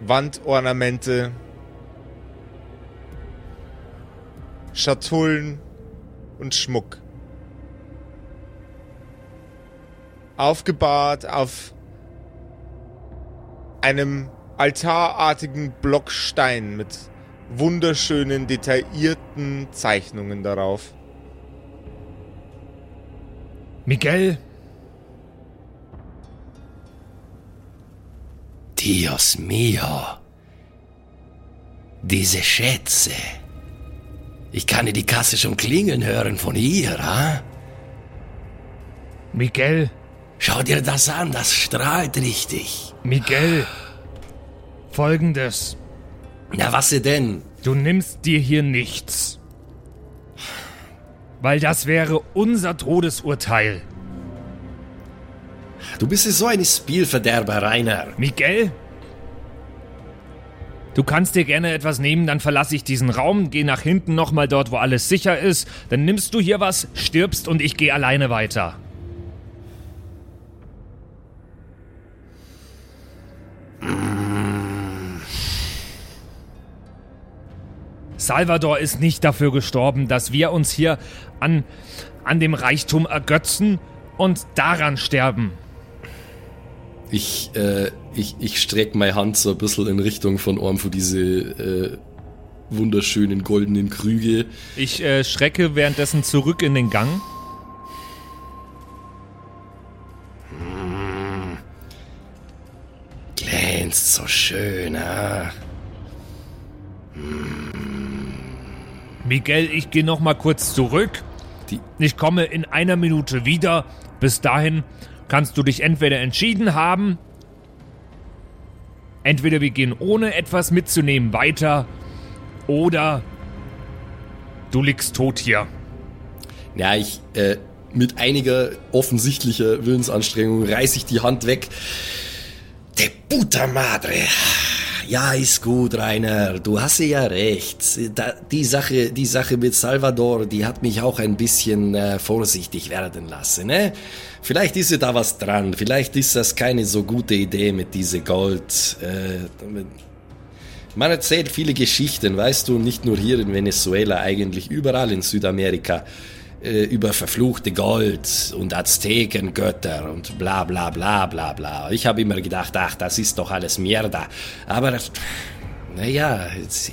Wandornamente, Schatullen und Schmuck. aufgebahrt auf einem altarartigen Blockstein mit wunderschönen, detaillierten Zeichnungen darauf. Miguel, Dios mio. Diese Schätze. Ich kann die Kasse schon klingeln hören von hier, ha? Miguel, Schau dir das an, das strahlt richtig. Miguel. Folgendes. Na, was denn? Du nimmst dir hier nichts. Weil das wäre unser Todesurteil. Du bist so ein Spielverderber, Rainer. Miguel? Du kannst dir gerne etwas nehmen, dann verlasse ich diesen Raum, geh nach hinten nochmal dort, wo alles sicher ist, dann nimmst du hier was, stirbst und ich gehe alleine weiter. Salvador ist nicht dafür gestorben, dass wir uns hier an, an dem Reichtum ergötzen und daran sterben. Ich, äh, ich, ich streck meine Hand so ein bisschen in Richtung von von diese äh, wunderschönen goldenen Krüge. Ich äh, schrecke währenddessen zurück in den Gang. Glänzt so schön, ah. Miguel, ich gehe noch mal kurz zurück. Die- Ich komme in einer Minute wieder. Bis dahin kannst du dich entweder entschieden haben, entweder wir gehen ohne etwas mitzunehmen weiter, oder du liegst tot hier. Ja, ich, äh, mit einiger offensichtlicher Willensanstrengung reiß ich die Hand weg. De puta madre. Ja, ist gut, Rainer. Du hast ja recht. Da, die Sache, die Sache mit Salvador, die hat mich auch ein bisschen äh, vorsichtig werden lassen, ne? Vielleicht ist da was dran. Vielleicht ist das keine so gute Idee mit diese Gold. Äh, man erzählt viele Geschichten, weißt du, nicht nur hier in Venezuela, eigentlich überall in Südamerika äh, über verfluchte Gold und Aztekengötter und bla bla bla bla bla. Ich habe immer gedacht, ach, das ist doch alles Mierda. Aber naja, es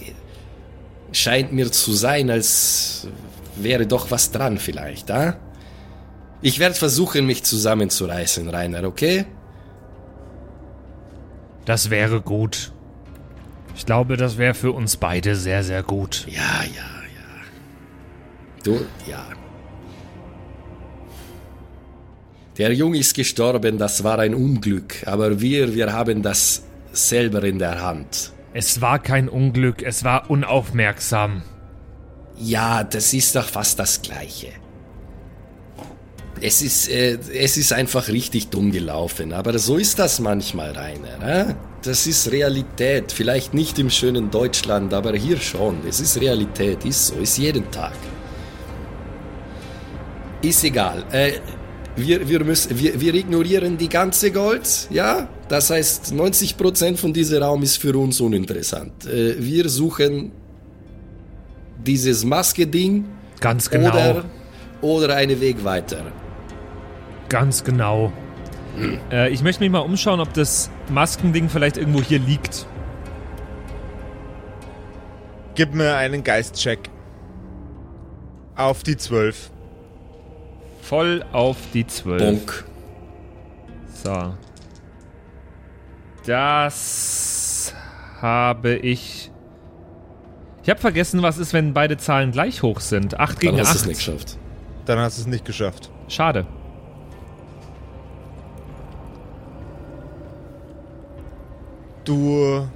scheint mir zu sein, als wäre doch was dran vielleicht, ah? Ich werde versuchen, mich zusammenzureißen, Rainer, okay? Das wäre gut. Ich glaube, das wäre für uns beide sehr, sehr gut. Ja, ja, ja. Du, ja. Der Junge ist gestorben, das war ein Unglück, aber wir, wir haben das selber in der Hand. Es war kein Unglück, es war unaufmerksam. Ja, das ist doch fast das Gleiche. Es ist, äh, es ist einfach richtig dumm gelaufen, aber so ist das manchmal, Rainer. Äh? Das ist Realität. Vielleicht nicht im schönen Deutschland, aber hier schon. Es ist Realität, ist so, ist jeden Tag. Ist egal. Äh, wir, wir, müssen, wir, wir ignorieren die ganze Gold, ja? Das heißt, 90% von diesem Raum ist für uns uninteressant. Äh, wir suchen dieses Maske-Ding. Ganz genau. Oder, oder einen Weg weiter. Ganz genau. Hm. Äh, ich möchte mich mal umschauen, ob das Maskending vielleicht irgendwo hier liegt. Gib mir einen Geistcheck. Auf die 12. Voll auf die 12. Bonk. So. Das habe ich. Ich habe vergessen, was ist, wenn beide Zahlen gleich hoch sind. 8 gegen Dann 8. hast du es nicht geschafft. Dann hast du es nicht geschafft. Schade. Du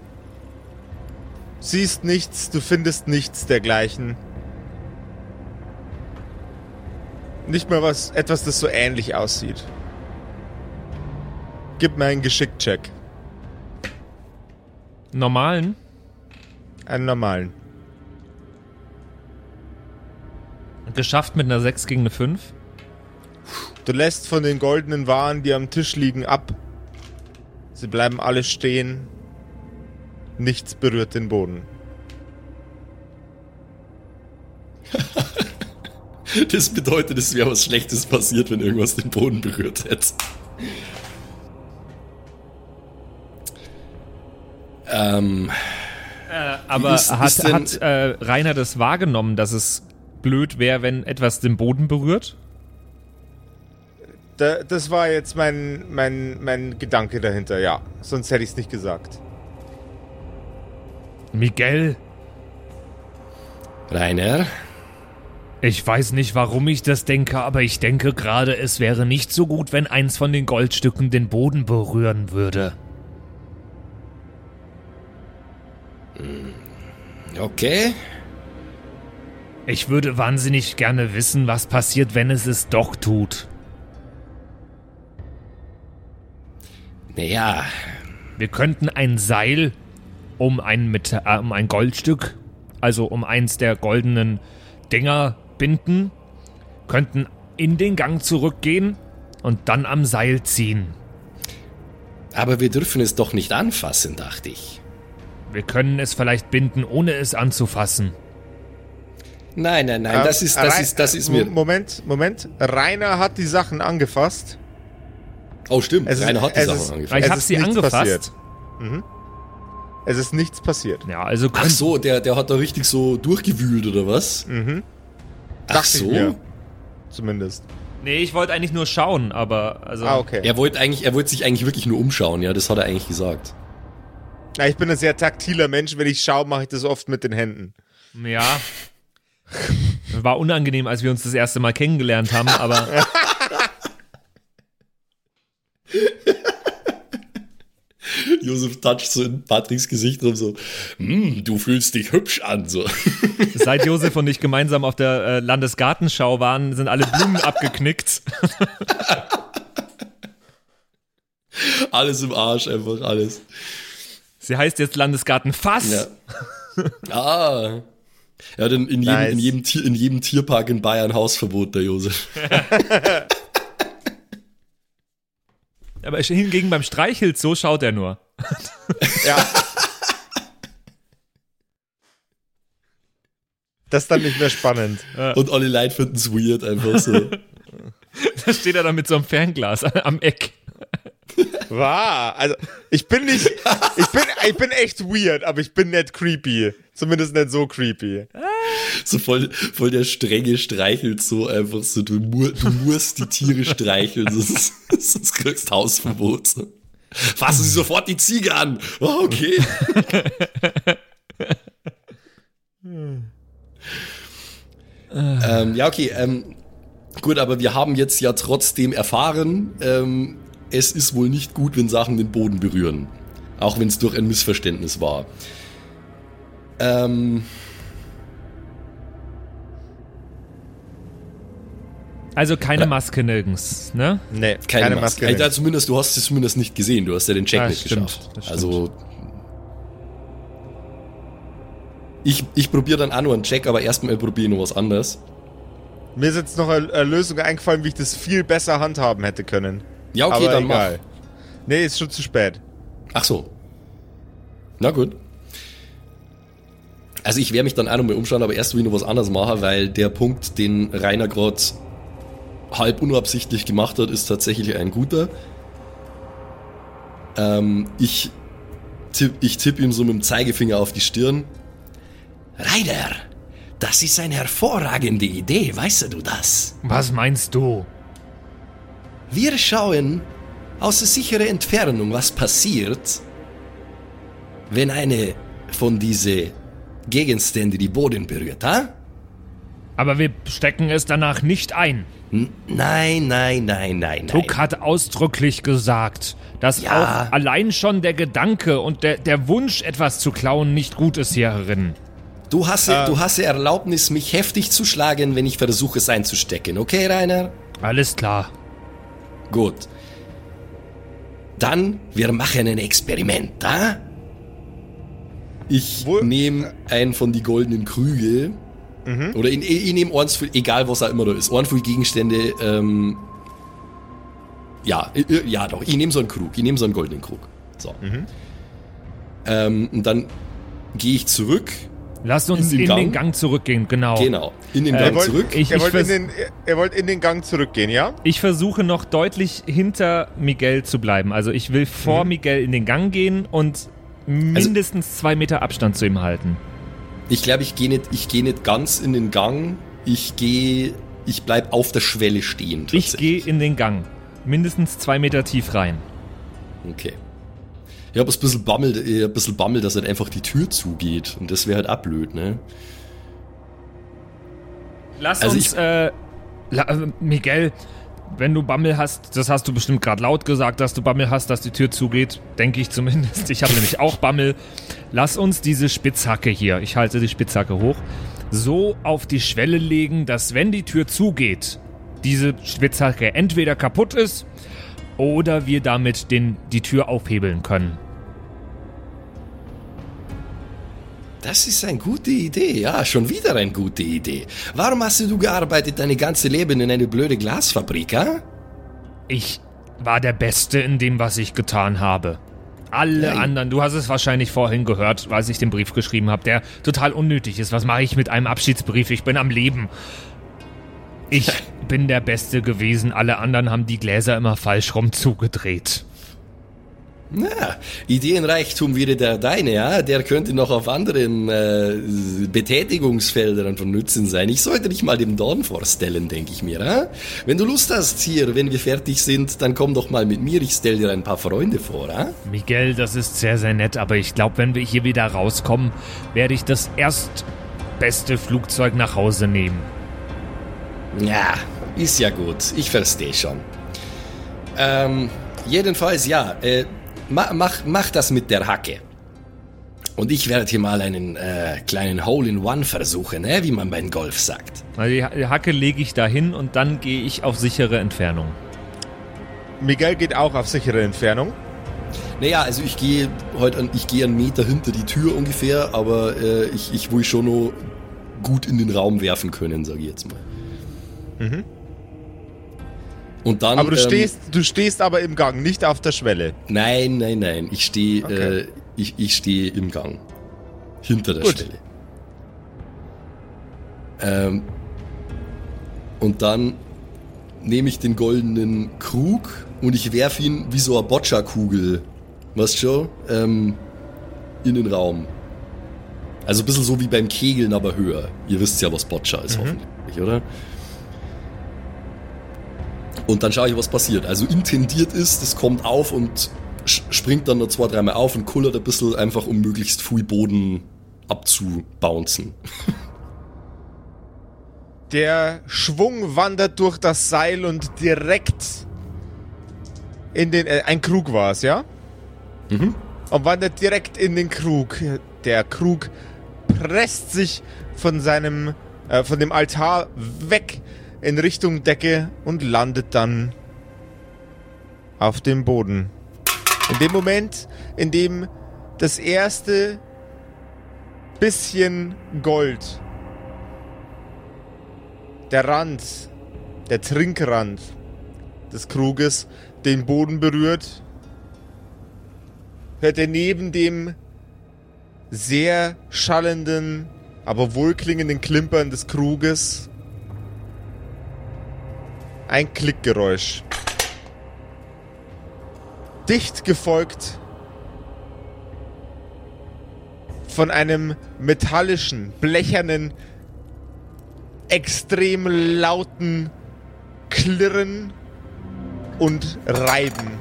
siehst nichts, du findest nichts dergleichen. Nicht mal was, etwas, das so ähnlich aussieht. Gib mir einen Geschickcheck. Normalen? Einen normalen. Geschafft mit einer 6 gegen eine 5. Du lässt von den goldenen Waren, die am Tisch liegen, ab. Sie bleiben alle stehen. Nichts berührt den Boden. Das bedeutet, es wäre was Schlechtes passiert, wenn irgendwas den Boden berührt hätte. Ähm, Äh, aber ist- hat, ist denn- hat äh, Rainer das wahrgenommen, dass es blöd wäre, wenn etwas den Boden berührt? Da, das war jetzt mein, mein, mein Gedanke dahinter, ja. Sonst hätte ich es nicht gesagt. Miguel, Rainer, ich weiß nicht, warum ich das denke, aber ich denke gerade, es wäre nicht so gut, wenn eins von den Goldstücken den Boden berühren würde. okay. Ich würde wahnsinnig gerne wissen, was passiert, wenn es es doch tut. Naja, Wir könnten ein Seil um ein, Meta äh, um ein Goldstück, also um eins der goldenen Dinger binden, könnten in den Gang zurückgehen und dann am Seil ziehen. aber wir dürfen es doch nicht anfassen, dachte ich. Wir können es vielleicht binden, ohne es anzufassen. Nein, nein, nein, das Ähm, ist, das ist, das ist mir. Moment, Moment. Rainer hat die Sachen angefasst. Oh, stimmt, Es ist- Rainer hat die Sachen ist- angefangen. Ich Es habe ist sie nichts angefasst. passiert. Es ist nichts passiert. Ja, also Ach so, der, der hat da richtig so durchgewühlt, oder was? Mhm. Ach so. mir. Zumindest. Nee, ich wollte eigentlich nur schauen, aber also Ah, okay. Er wollte eigentlich, er wollte sich eigentlich wirklich nur umschauen, ja, das hat er eigentlich gesagt. Ja, ich bin ein sehr taktiler Mensch. Wenn ich schaue, mache ich das oft mit den Händen. ja. War unangenehm, als wir uns das erste Mal kennengelernt haben, aber Josef toucht so in Patricks Gesicht rum, so, "Hm, du fühlst dich hübsch an, so. seit Josef und ich gemeinsam auf der äh, Landesgartenschau waren, sind alle Blumen abgeknickt. alles im Arsch, einfach alles. Sie heißt jetzt Landesgarten Fass. Ja. ah. Ja, denn in jedem, Nice. in, jedem Tier, in jedem Tierpark in Bayern Hausverbot, der Josef. Aber hingegen beim Streichelt, so schaut er nur. Ja. Das ist dann nicht mehr spannend. Und alle Leute finden es weird, einfach so. Da steht er dann mit so einem Fernglas am Eck. Wahr. Also, ich bin nicht, ich bin, ich bin echt weird, aber ich bin nicht creepy. Zumindest nicht so creepy. So voll, voll der strenge streichelt so einfach so, du, du musst die Tiere streicheln, sonst, sonst kriegst du Hausverbot. So. Fassen Sie sofort die Ziege an. Oh, okay. ähm, ja, okay. Ähm, gut, aber wir haben jetzt ja trotzdem erfahren, ähm, es ist wohl nicht gut, wenn Sachen den Boden berühren. Auch wenn es durch ein Missverständnis war. Ähm, Also keine Maske nirgends, ne? Nee, keine, keine, Maske. Maske. Alter, zumindest, du hast es zumindest nicht gesehen. Du hast ja den Check Ah, nicht stimmt, geschafft. Also. Ich, ich probiere dann auch noch einen Check, aber erstmal probiere ich noch was anderes. Mir ist jetzt noch eine, Lösung eingefallen, wie ich das viel besser handhaben hätte können. Ja, okay, aber dann egal. mach. Nee, ist schon zu spät. Ach so. Na gut. Also ich werde mich dann auch noch mal umschauen, aber erst will ich noch was anderes machen, weil der Punkt, den Rainer gerade halb unabsichtlich gemacht hat, ist tatsächlich ein guter. Ähm, ich tipp, ich tipp ihm so mit dem Zeigefinger auf die Stirn. Rainer, das ist eine hervorragende Idee, weißt du das? Was meinst du? Wir schauen aus sicherer Entfernung, was passiert, wenn eine von diese Gegenstände die Boden berührt, ha? Aber wir stecken es danach nicht ein. Nein, nein, nein, nein, nein. Tuck hat ausdrücklich gesagt, dass Ja. auch allein schon der Gedanke und der, der Wunsch, etwas zu klauen, nicht gut ist hierin. Du hast, du hast Erlaubnis, mich heftig zu schlagen, wenn ich versuche, es einzustecken. Okay, Rainer? Alles klar. Gut. Dann, wir machen ein Experiment, ha? Ich nehme einen von die goldenen Krüge. Oder ich, ich nehme eins für, egal was auch immer da ist, einen für Gegenstände, ähm, ja, ja doch, ich nehme so einen Krug, ich nehme so einen goldenen Krug. So. Ähm, und dann gehe ich zurück, Lasst uns In in, den den, Gang? Gang zurückgehen, genau. genau, in den Äh, Gang wollt- zurück. Ich, ihr, ich, wollt in den, in den Gang zurückgehen, ja? ich versuche noch deutlich hinter Miguel zu bleiben. Also ich will vor Mhm. Miguel in den Gang gehen und mindestens zwei Meter Abstand zu ihm halten. Ich glaube, ich gehe nicht, ich gehe nicht ganz in den Gang. Ich gehe, ich bleib auf der Schwelle stehen. Ich gehe in den Gang. Mindestens zwei Meter tief rein. Okay. Ich habe ein bisschen Bammel, ich hab ein bisschen Bammel, dass halt einfach die Tür zugeht. Und das wäre halt auch blöd, ne? Lass Also uns, ich- äh, la, äh, Miguel, wenn du Bammel hast, das hast du bestimmt gerade laut gesagt, dass du Bammel hast, dass die Tür zugeht. Denke ich zumindest. Ich habe nämlich auch Bammel. Lass uns diese Spitzhacke hier, ich halte die Spitzhacke hoch, so auf die Schwelle legen, dass wenn die Tür zugeht, diese Spitzhacke entweder kaputt ist oder wir damit den, die Tür aufhebeln können. Das ist eine gute Idee, ja, schon wieder eine gute Idee. Warum hast du gearbeitet deine ganze Leben in eine blöde Glasfabrik, ha? Ich war der Beste in dem, was ich getan habe. Alle Nein. anderen, du hast es wahrscheinlich vorhin gehört, als ich den Brief geschrieben habe, der total unnötig ist. Was mache ich mit einem Abschiedsbrief? Ich bin am Leben. Ich bin der Beste gewesen. Alle anderen haben die Gläser immer falsch rum zugedreht. Na, Ideenreichtum wäre der deine, ja? Der könnte noch auf anderen äh, Betätigungsfeldern von Nutzen sein. Ich sollte dich mal dem Dorn vorstellen, denke ich mir, ha? Wenn du Lust hast hier, wenn wir fertig sind, dann komm doch mal mit mir, ich stell dir ein paar Freunde vor, ha? Miguel, das ist sehr, sehr nett, aber ich glaube, wenn wir hier wieder rauskommen, werde ich das erstbeste Flugzeug nach Hause nehmen. Ja, ist ja gut. Ich verstehe schon. Ähm, jedenfalls, ja, äh, ma, mach, mach das mit der Hacke. Und ich werde hier mal einen äh, kleinen Hole-in-One versuchen, ne? wie man beim Golf sagt. Die Hacke lege ich dahin und dann gehe ich auf sichere Entfernung. Miguel geht auch auf sichere Entfernung. Naja, also ich gehe heute an, ich gehe einen Meter hinter die Tür ungefähr, aber äh, ich, ich will schon noch gut in den Raum werfen können, sage ich jetzt mal. Mhm. Und dann. Aber du ähm, stehst, du stehst aber im Gang, nicht auf der Schwelle. Nein, nein, nein. Ich stehe Okay. äh, ich, ich stehe im Gang. Hinter der Gut. Stelle. Ähm, und dann nehme ich den goldenen Krug und ich werfe ihn wie so eine Boccia-Kugel, weißt schon, ähm, in den Raum. Also ein bisschen so wie beim Kegeln, aber höher. Ihr wisst ja, was Boccia ist, hoffentlich, oder? Und dann schaue ich, was passiert. Also intendiert ist, das kommt auf und springt dann noch zwei, dreimal auf und kullert ein bisschen, einfach um möglichst viel Boden abzubouncen. Der Schwung wandert durch das Seil und direkt in den. Äh, ein Krug war es, ja? Mhm. Und wandert direkt in den Krug. Der Krug presst sich von seinem. Äh, von dem Altar weg in Richtung Decke und landet dann auf dem Boden. In dem Moment, in dem das erste bisschen Gold der Rand, der Trinkrand des Kruges den Boden berührt, hört er neben dem sehr schallenden, aber wohlklingenden Klimpern des Kruges ein Klickgeräusch. Dicht gefolgt von einem metallischen, blechernen extrem lauten Klirren und Reiben.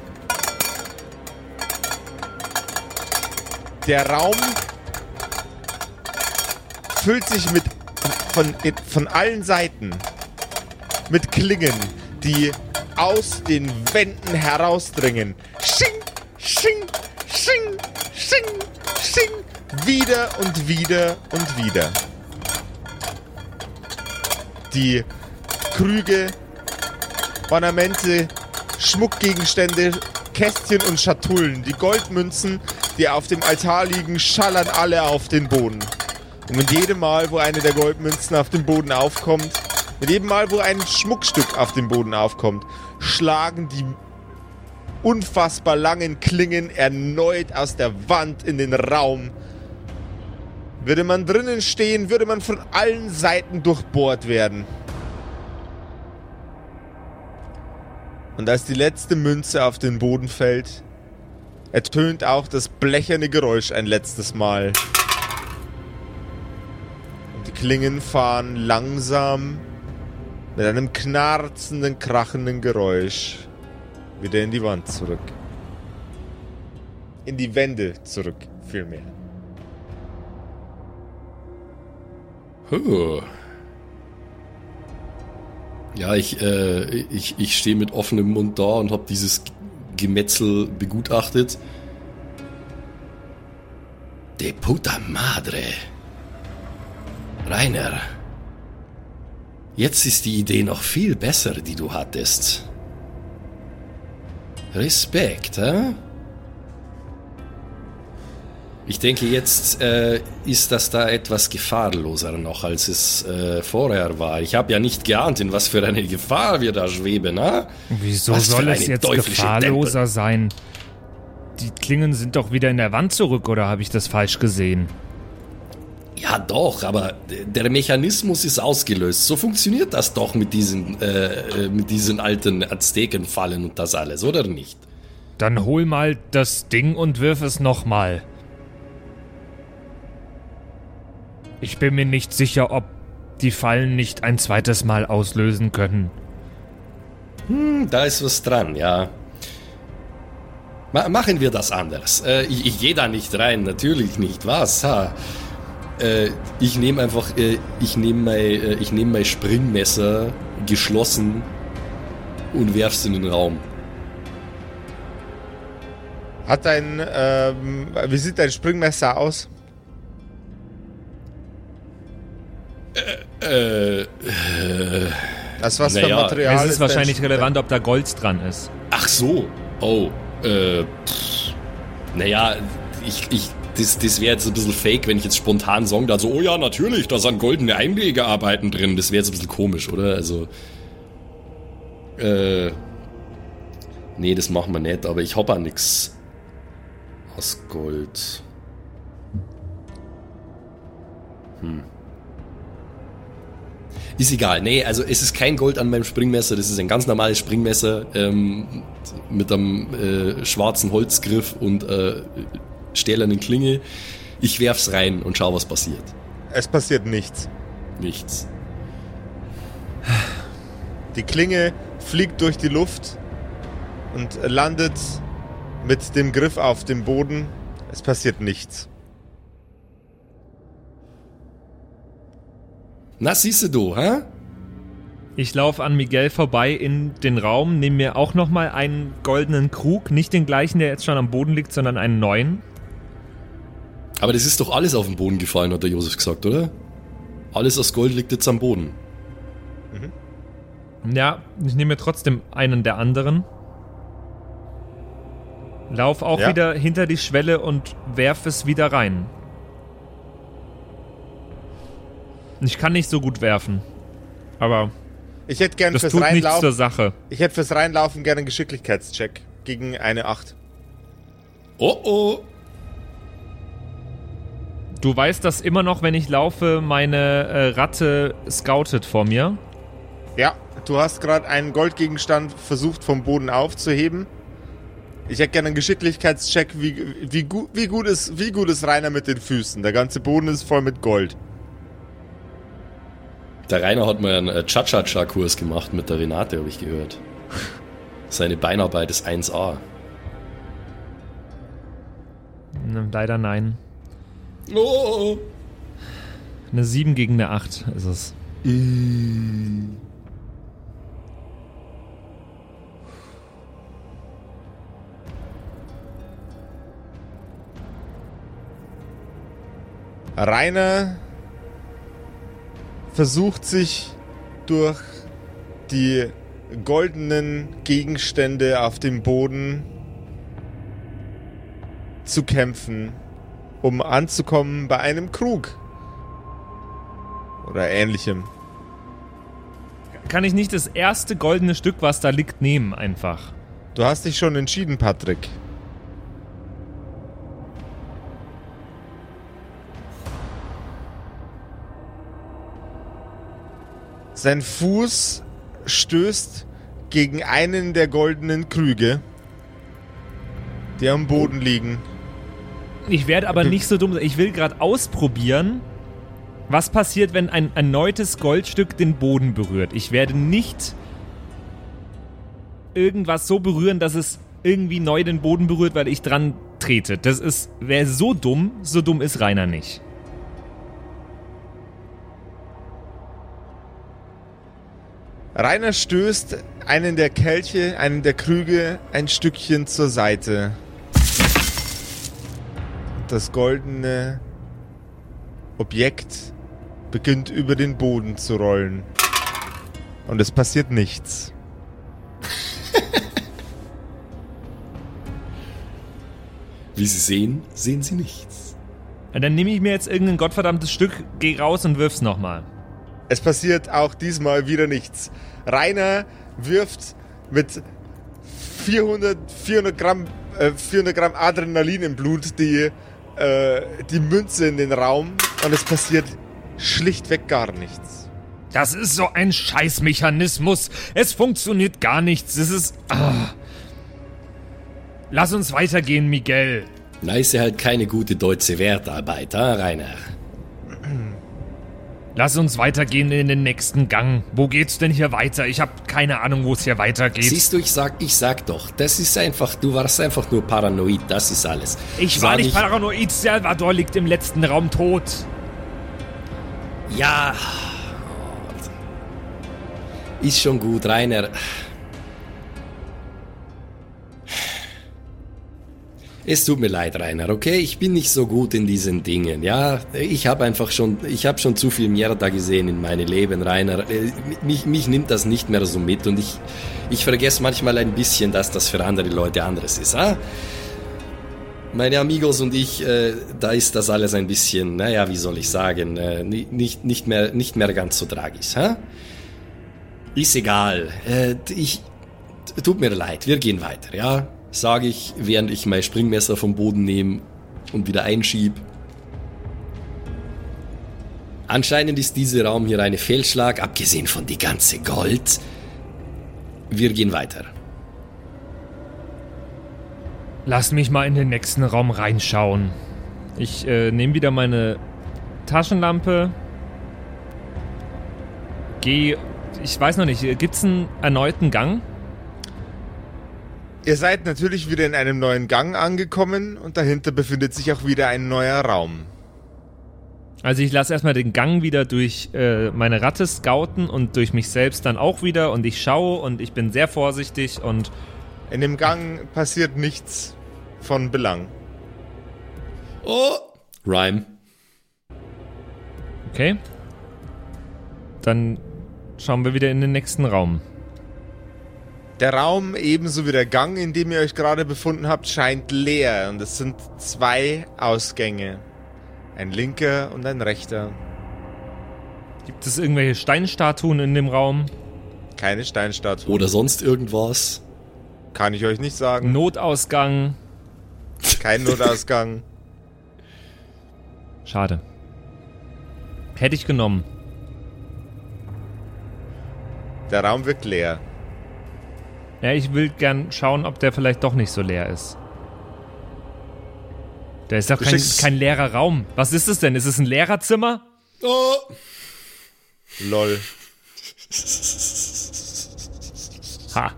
Der Raum füllt sich mit von, von allen Seiten mit Klingen, die aus den Wänden herausdringen. Sching, sching, sching, sching, sching. Wieder und wieder und wieder. Die Krüge, Ornamente, Schmuckgegenstände, Kästchen und Schatullen, die Goldmünzen, die auf dem Altar liegen, schallern alle auf den Boden. Und mit jedem Mal, wo eine der Goldmünzen auf dem Boden aufkommt, mit jedem Mal, wo ein Schmuckstück auf dem Boden aufkommt, schlagen die unfassbar langen Klingen erneut aus der Wand in den Raum. Würde man drinnen stehen, würde man von allen Seiten durchbohrt werden. Und als die letzte Münze auf den Boden fällt, ertönt auch das blecherne Geräusch ein letztes Mal. Und die Klingen fahren langsam mit einem knarzenden, krachenden Geräusch wieder in die Wand zurück. In die Wände zurück, vielmehr. Huh. Ja, ich, äh, ich, ich stehe mit offenem Mund da und habe dieses Gemetzel begutachtet. De puta madre. Rainer. Jetzt ist die Idee noch viel besser, die du hattest. Respekt, hä? Ich denke, jetzt äh, ist das da etwas gefahrloser noch, als es äh, vorher war. Ich habe ja nicht geahnt, in was für eine Gefahr wir da schweben, ha? Wieso Was soll es jetzt gefahrloser sein? Die Klingen sind doch wieder in der Wand zurück, oder habe ich das falsch gesehen? Ja, doch, aber der Mechanismus ist ausgelöst. So funktioniert das doch mit diesen, äh, äh, mit diesen alten Aztekenfallen und das alles, oder nicht? Dann hol mal das Ding und wirf es nochmal. Ich bin mir nicht sicher, ob die Fallen nicht ein zweites Mal auslösen können. Hm, da ist was dran, ja. Ma machen wir das anders. Äh, ich ich gehe da nicht rein, natürlich nicht. Was? Ha? Äh, ich nehme einfach, äh, ich nehme mein, äh, ich nehme mein Springmesser geschlossen und werf's in den Raum. Hat dein, ähm, wie sieht dein Springmesser aus? Äh, äh, Das was für Naja, Material es ist dein wahrscheinlich relevant, ob da Gold dran ist. ach so. Oh, äh, pff, Naja, ich, ich, das, das wäre jetzt ein bisschen fake, wenn ich jetzt spontan sagen da so, oh ja, natürlich, da sind goldene Einlegearbeiten drin. Das wäre jetzt ein bisschen komisch, oder? Also, äh, nee, das machen wir nicht, aber ich hab auch nix aus Gold. Hm. Ist egal. Nee, also es ist kein Gold an meinem Springmesser. Das ist ein ganz normales Springmesser ähm, mit einem äh, schwarzen Holzgriff und äh, stählernen Klinge. Ich werf's rein und schau, was passiert. Es passiert nichts. Nichts. Die Klinge fliegt durch die Luft und landet mit dem Griff auf dem Boden. Es passiert nichts. Na, siehst du, hä? Ich laufe an Miguel vorbei in den Raum, nehme mir auch nochmal einen goldenen Krug, nicht den gleichen, der jetzt schon am Boden liegt, sondern einen neuen. Aber das ist doch alles auf den Boden gefallen, hat der Josef gesagt, oder? Alles aus Gold liegt jetzt am Boden. Ja, ich nehme mir trotzdem einen der anderen. Lauf auch Ja. wieder hinter die Schwelle und werf es wieder rein. Ich kann nicht so gut werfen. Aber Ich hätte gern das fürs tut nichts zur Reinlaufen. Sache. Ich hätte fürs Reinlaufen gerne einen Geschicklichkeitscheck gegen eine 8. Oh oh! Du weißt, dass immer noch, wenn ich laufe, meine äh, Ratte scoutet vor mir. Ja, du hast gerade einen Goldgegenstand versucht vom Boden aufzuheben. Ich hätte gerne einen Geschicklichkeitscheck, wie, wie, gu, wie, gut ist, wie gut ist Rainer mit den Füßen. Der ganze Boden ist voll mit Gold. Der Rainer hat mal einen äh, Cha-Cha-Cha-Kurs gemacht mit der Renate, habe ich gehört. Seine Beinarbeit ist 1A. Ne, Leider nein. Oh! Eine 7 gegen eine 8 ist es. Rainer versucht sich durch die goldenen Gegenstände auf dem Boden zu kämpfen, um anzukommen bei einem Krug. Oder ähnlichem. Kann ich nicht das erste goldene Stück, was da liegt, nehmen einfach? Du hast dich schon entschieden, Patrick. Sein Fuß stößt gegen einen der goldenen Krüge, die am Boden liegen. Ich werde aber nicht so dumm sein. Ich will gerade ausprobieren, was passiert, wenn ein erneutes Goldstück den Boden berührt. Ich werde nicht irgendwas so berühren, dass es irgendwie neu den Boden berührt, weil ich dran trete. Das ist, wäre so dumm, so dumm ist Rainer nicht. Rainer stößt einen der Kelche, einen der Krüge ein Stückchen zur Seite. Das goldene Objekt beginnt über den Boden zu rollen. Und es passiert nichts. Wie Sie sehen, sehen Sie nichts. Ja, Dann nehme ich mir jetzt irgendein gottverdammtes Stück, geh raus und wirf's nochmal. Es passiert auch diesmal wieder nichts. Rainer wirft mit 400, 400 Gramm, äh, 400 Gramm Adrenalin im Blut die, äh, die Münze in den Raum und es passiert schlichtweg gar nichts. Das ist so ein Scheißmechanismus. Es funktioniert gar nichts. Es ist. Ah. Lass uns weitergehen, Miguel. Na, ist ja halt keine gute deutsche Wertarbeit, ha, Rainer? Lass uns weitergehen in den nächsten Gang. Wo geht's denn hier weiter? Ich habe keine Ahnung, wo es hier weitergeht. Siehst du, ich sag, ich sag doch, das ist einfach, du warst einfach nur paranoid, das ist alles. ich war Sag nicht paranoid. Salvador liegt im letzten Raum tot. Ja. Ist schon gut, Rainer. Es tut mir leid, Rainer, okay? Ich bin nicht so gut in diesen Dingen, ja? Ich habe einfach schon, ich habe schon zu viel Mierda gesehen in meinem Leben, Rainer. Äh, Mich, mich nimmt das nicht mehr so mit und ich, ich vergesse manchmal ein bisschen, dass das für andere Leute anderes ist, ah? meine Amigos und ich, äh, da ist das alles ein bisschen, naja, wie soll ich sagen, äh, ni- nicht, nicht, mehr, nicht mehr ganz so tragisch. Hä? Ist egal. Äh, ich, tut mir leid, wir gehen weiter, ja? Sage ich, während ich mein Springmesser vom Boden nehme und wieder einschieb. Anscheinend ist dieser Raum hier eine Fehlschlag, abgesehen von die ganze Gold. Wir gehen weiter. Lass mich mal in den nächsten Raum reinschauen. Ich äh, nehme wieder meine Taschenlampe. Geh. Ich weiß noch nicht, gibt's einen erneuten Gang? Ihr seid natürlich wieder in einem neuen Gang angekommen und dahinter befindet sich auch wieder ein neuer Raum. Also ich lasse erstmal den Gang wieder durch äh, meine Ratte scouten und durch mich selbst dann auch wieder und ich schaue und ich bin sehr vorsichtig und In dem Gang passiert nichts von Belang. Oh! Rhyme. okay. Dann schauen wir wieder in den nächsten Raum. Der Raum, ebenso wie der Gang, in dem ihr euch gerade befunden habt, scheint leer und es sind zwei Ausgänge. Ein linker und ein rechter. Gibt es irgendwelche Steinstatuen in dem Raum? Keine Steinstatue. Oder sonst irgendwas. Kann ich euch nicht sagen. Notausgang. Kein Notausgang. Schade. Hätte ich genommen. Der Raum wirkt leer. Ja, ich will gern schauen, ob der vielleicht doch nicht so leer ist. Der ist doch kein, kein leerer Raum. Was ist es denn? Ist es ein Lehrerzimmer? Oh! Lol. Ha.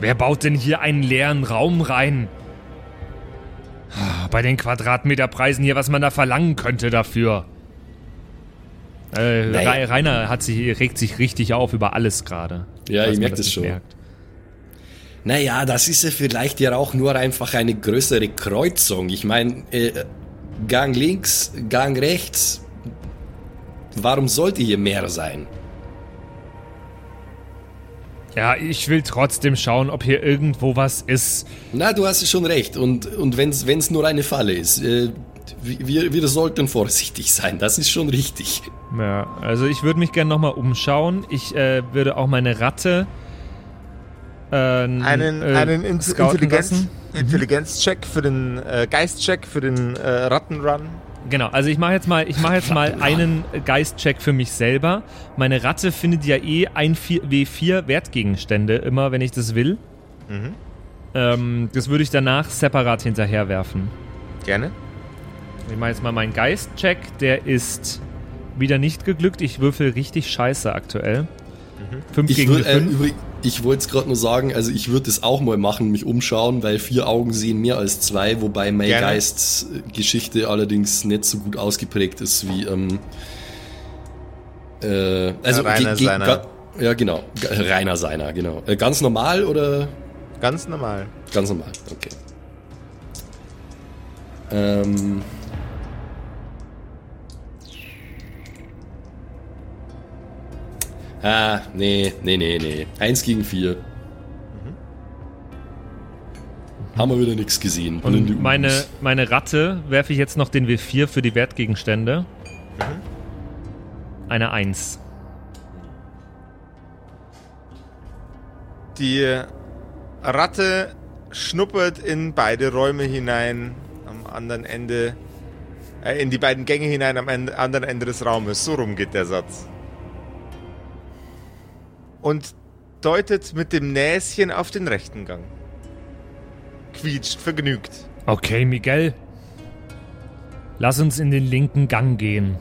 Wer baut denn hier einen leeren Raum rein? Bei den Quadratmeterpreisen hier, was man da verlangen könnte dafür. Äh, Naja. Ra- Rainer hat sich, regt sich richtig auf über alles gerade. Ja, ich man merk das schon. merkt. Naja, das ist ja vielleicht ja auch nur einfach eine größere Kreuzung. Ich meine, äh, Gang links, Gang rechts. Warum sollte hier mehr sein? Ja, ich will trotzdem schauen, ob hier irgendwo was ist. Na, du hast schon recht. Und, und wenn es nur eine Falle ist, äh, wir, wir sollten vorsichtig sein. Das ist schon richtig. Ja, also ich würde mich gerne nochmal umschauen. Ich äh, würde auch meine Ratte äh, Einen, äh, einen Intelligenz, lassen. Intelligenzcheck für den äh, Geistcheck für den äh, Rattenrun. Genau, also ich mache jetzt mal, ich mache jetzt mal einen Geistcheck für mich selber. Meine Ratte findet ja eh ein 4, W4 Wertgegenstände immer, wenn ich das will. Mhm. Ähm, das würde ich danach separat hinterherwerfen. Gerne. Ich mache jetzt mal meinen Geistcheck, der ist wieder nicht geglückt. Ich würfel richtig scheiße aktuell. 5 Ich, gegen würd, äh, 5. übrig, ich wollte es gerade nur sagen, also ich würde es auch mal machen, mich umschauen, weil vier Augen sehen mehr als zwei, wobei meine Gerne. Geistgeschichte allerdings nicht so gut ausgeprägt ist wie ähm, äh, also Ja, Rainer ge- ge- seiner. ga- ja genau, Rainer seiner, genau. Äh, ganz normal oder Ganz normal. ganz normal? Okay. Ähm, Ah, nee, nee, nee, nee. Eins gegen vier. Haben wir wieder nichts gesehen. Und meine, meine Ratte werfe ich jetzt noch den W4 für die Wertgegenstände. Eine 1. Die Ratte schnuppert in beide Räume hinein, am anderen Ende, äh, in die beiden Gänge hinein, am Ende, anderen Ende des Raumes. So rum geht der Satz. Und deutet mit dem Näschen auf den rechten Gang. Quietscht, vergnügt. Okay, Miguel. Lass uns in den linken Gang gehen.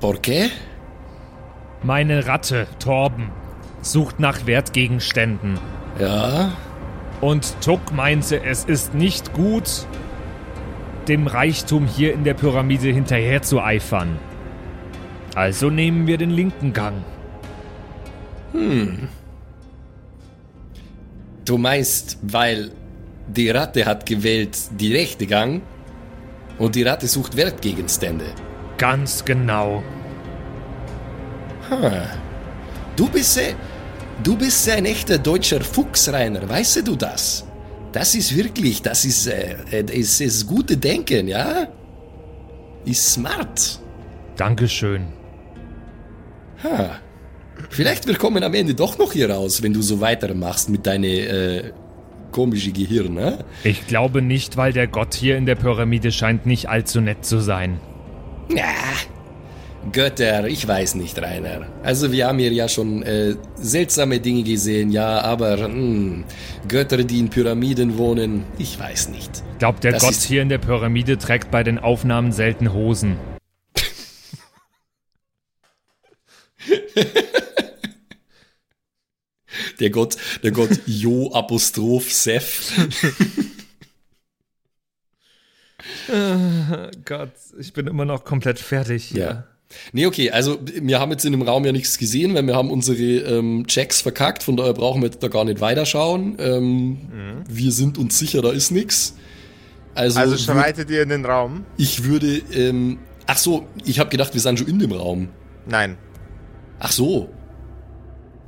¿Por qué? Meine Ratte, Torben, sucht nach Wertgegenständen. Ja, Und Tuck meinte, es ist nicht gut, dem Reichtum hier in der Pyramide hinterher zu eifern. Also nehmen wir den linken Gang. du meinst, weil die Ratte hat gewählt die rechte Gang und die Ratte sucht Wertgegenstände. Ganz genau. Du bist, äh, du bist ein echter deutscher Fuchs, Rainer, weißt du das? Das ist wirklich, das ist, äh, äh, ist, ist gute Denken, ja? Ist smart. Dankeschön. Ha. Vielleicht wir kommen am Ende doch noch hier raus, wenn du so weitermachst mit deinem äh, komischen Gehirn, ne? Ich glaube nicht, weil der Gott hier in der Pyramide scheint nicht allzu nett zu sein. Ja. Götter, ich weiß nicht, Rainer. Also wir haben hier ja schon äh, seltsame Dinge gesehen, ja, aber mh, Götter, die in Pyramiden wohnen, ich weiß nicht. Ich glaube, der Das Gott hier in der Pyramide trägt bei den Aufnahmen selten Hosen. Der Gott, der Gott Jo Apostroph Seth. Gott, ich bin immer noch komplett fertig. Ja. Nee, okay, also wir haben jetzt in dem Raum ja nichts gesehen, weil wir haben unsere ähm, Checks verkackt, von daher brauchen wir jetzt da gar nicht weiterschauen. Ähm, Wir sind uns sicher, da ist nichts. Also, Also schreitet ihr in den Raum? ich würde, ähm, ach so, ich habe gedacht, wir sind schon in dem Raum. Nein. Ach so.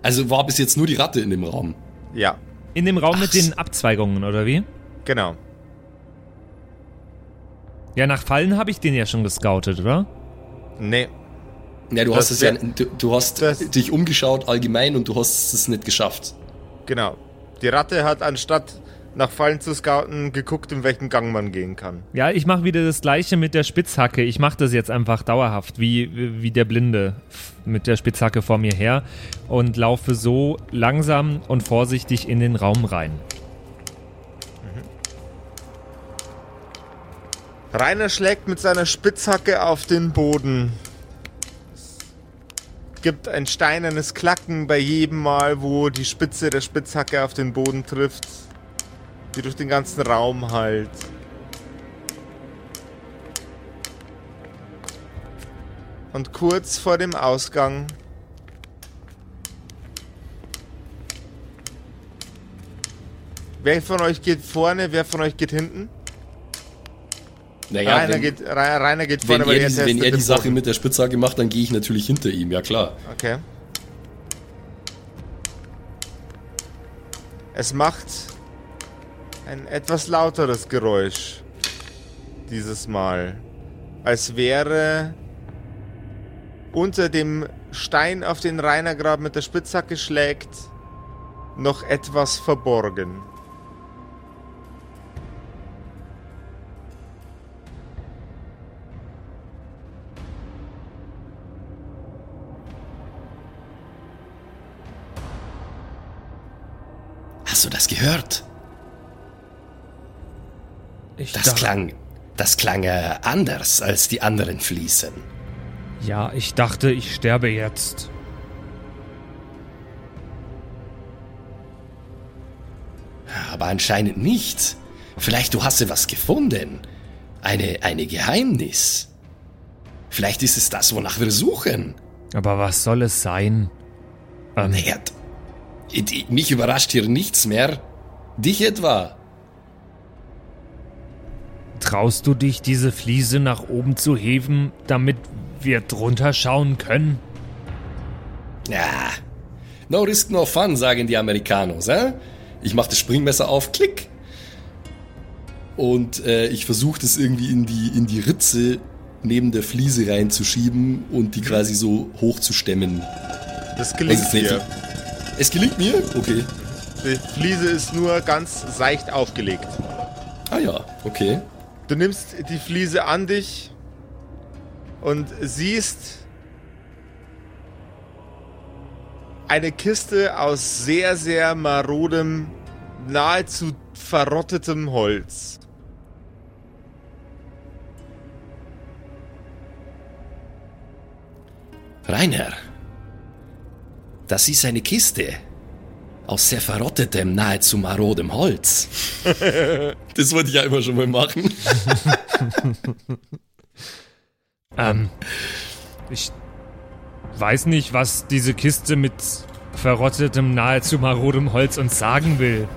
Also war bis jetzt nur die Ratte in dem Raum. Ja, In dem Raum Ach, mit den Abzweigungen, oder wie? genau. Ja, nach Fallen habe ich den ja schon gescoutet, oder? Nee. Ja, du Das hast es ja, du, du hast dich umgeschaut allgemein und du hast es nicht geschafft. Genau. Die Ratte hat anstatt nach Fallen zu scouten, geguckt, in welchen Gang man gehen kann. Ja, ich mache wieder das gleiche mit der Spitzhacke. Ich mache das jetzt einfach dauerhaft, wie, wie der Blinde mit der Spitzhacke vor mir her und laufe so langsam und vorsichtig in den Raum rein. Rainer schlägt mit seiner Spitzhacke auf den Boden. Es gibt ein steinernes Klacken bei jedem Mal, wo die Spitze der Spitzhacke auf den Boden trifft, die durch den ganzen Raum halt. Und kurz vor dem Ausgang Wer von euch geht vorne, wer von euch geht hinten? Naja, Rainer, wenn, geht, Ra- Rainer geht vorne, weil er, die, wenn er die Sache Boden. mit der Spitzhacke macht, dann gehe ich natürlich hinter ihm, ja klar. Okay. Es macht ein etwas lauteres Geräusch. Dieses Mal. Als wäre unter dem Stein, auf den Rainer gerade mit der Spitzhacke schlägt, noch etwas verborgen. Hast du das gehört? Ich Das dacht- klang, das klang äh, anders als die anderen Fliesen. Ja, ich dachte, ich sterbe jetzt. Aber anscheinend nicht. Vielleicht du hast ja was gefunden. Eine, eine Geheimnis. Vielleicht ist es das, wonach wir suchen. Aber was soll es sein? Ähm, Naja, mich überrascht hier nichts mehr. Dich etwa? Traust du dich, diese Fliese nach oben zu heben, damit wir drunter schauen können? Ja. No risk, no fun, sagen die Amerikanos, äh? Ich mach das Springmesser auf, klick. Und äh, ich versuche das irgendwie in die, in die Ritze neben der Fliese reinzuschieben und die quasi so hochzustemmen. Das gelingt Also dir. Es gelingt mir? Okay. Die Fliese ist nur ganz seicht aufgelegt. Ah ja, okay. Du nimmst die Fliese an dich und siehst eine Kiste aus sehr, sehr marodem, nahezu verrottetem Holz. Rainer, das ist eine Kiste aus sehr verrottetem, nahezu marodem Holz. das wollte ich ja immer schon mal machen. Ähm, ich weiß nicht, was diese Kiste mit verrottetem, nahezu marodem Holz uns sagen will.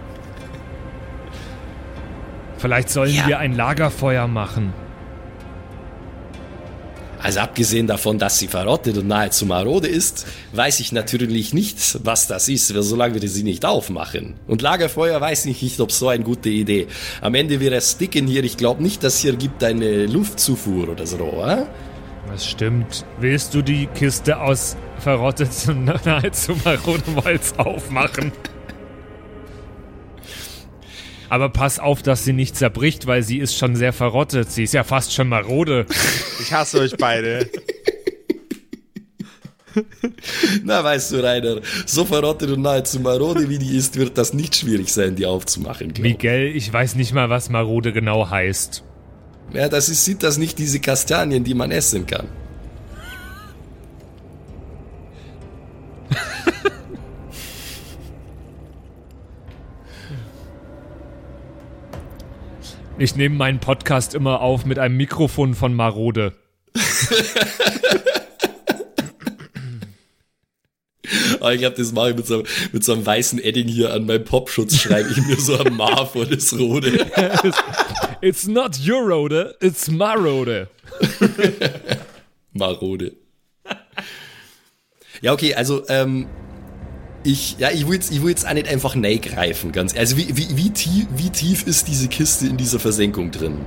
Vielleicht sollen Ja. wir ein Lagerfeuer machen. Also abgesehen davon, dass sie verrottet und nahezu marode ist, weiß ich natürlich nicht, was das ist, solange wir sie nicht aufmachen. Und Lagerfeuer weiß ich nicht, ob so eine gute Idee. Am Ende wäre es dicken hier. Ich glaube nicht, dass hier gibt eine Luftzufuhr oder so, oder? Das stimmt. Willst du die Kiste aus verrottetem, nahezu marodem Holz aufmachen? Aber pass auf, dass sie nicht zerbricht, weil sie ist schon sehr verrottet. Sie ist ja fast schon marode. Ich hasse euch beide. Na, weißt du, Rainer, so verrottet und nahezu marode wie die ist, wird das nicht schwierig sein, die aufzumachen. glaub. Miguel, ich weiß nicht mal, was marode genau heißt. Ja, das ist, sind das nicht diese Kastanien, die man essen kann. Ich nehme meinen Podcast immer auf mit einem Mikrofon von Marode. Aber ich hab das mache ich mit so, mit so einem weißen Edding hier an meinem Popschutz, schreibe ich mir so ein Ma vor das Rode. It's not your Rode, it's Marode. Marode. Ja, okay, also, ähm, ich, ja, ich will jetzt, ich will jetzt auch nicht einfach greifen, ganz, also wie, wie, wie tief, wie tief ist diese Kiste in dieser Versenkung drin?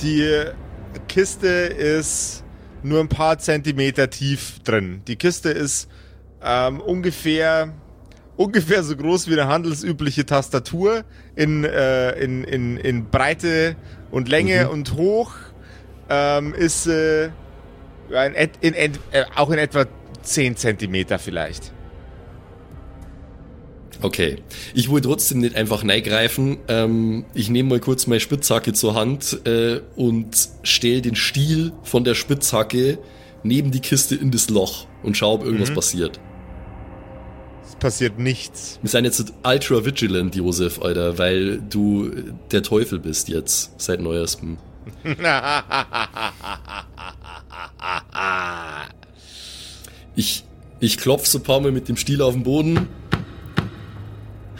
Die Kiste ist nur ein paar Zentimeter tief drin. Die Kiste ist ähm, ungefähr ungefähr so groß wie eine handelsübliche Tastatur in, äh, in, in, in Breite und Länge Mhm. und hoch. Ähm, ist äh, in, in, et- äh, auch in etwa 10 Zentimeter vielleicht. Okay. Ich will trotzdem nicht einfach greifen. Ähm, ich nehme mal kurz meine Spitzhacke zur Hand äh, und stelle den Stiel von der Spitzhacke neben die Kiste in das Loch und schaue, ob irgendwas passiert. Es passiert nichts. Wir sind jetzt ultra vigilant, Josef, Alter, weil du der Teufel bist jetzt, seit neuestem. Ich, ich klopf so ein paar Mal mit dem Stiel auf den Boden.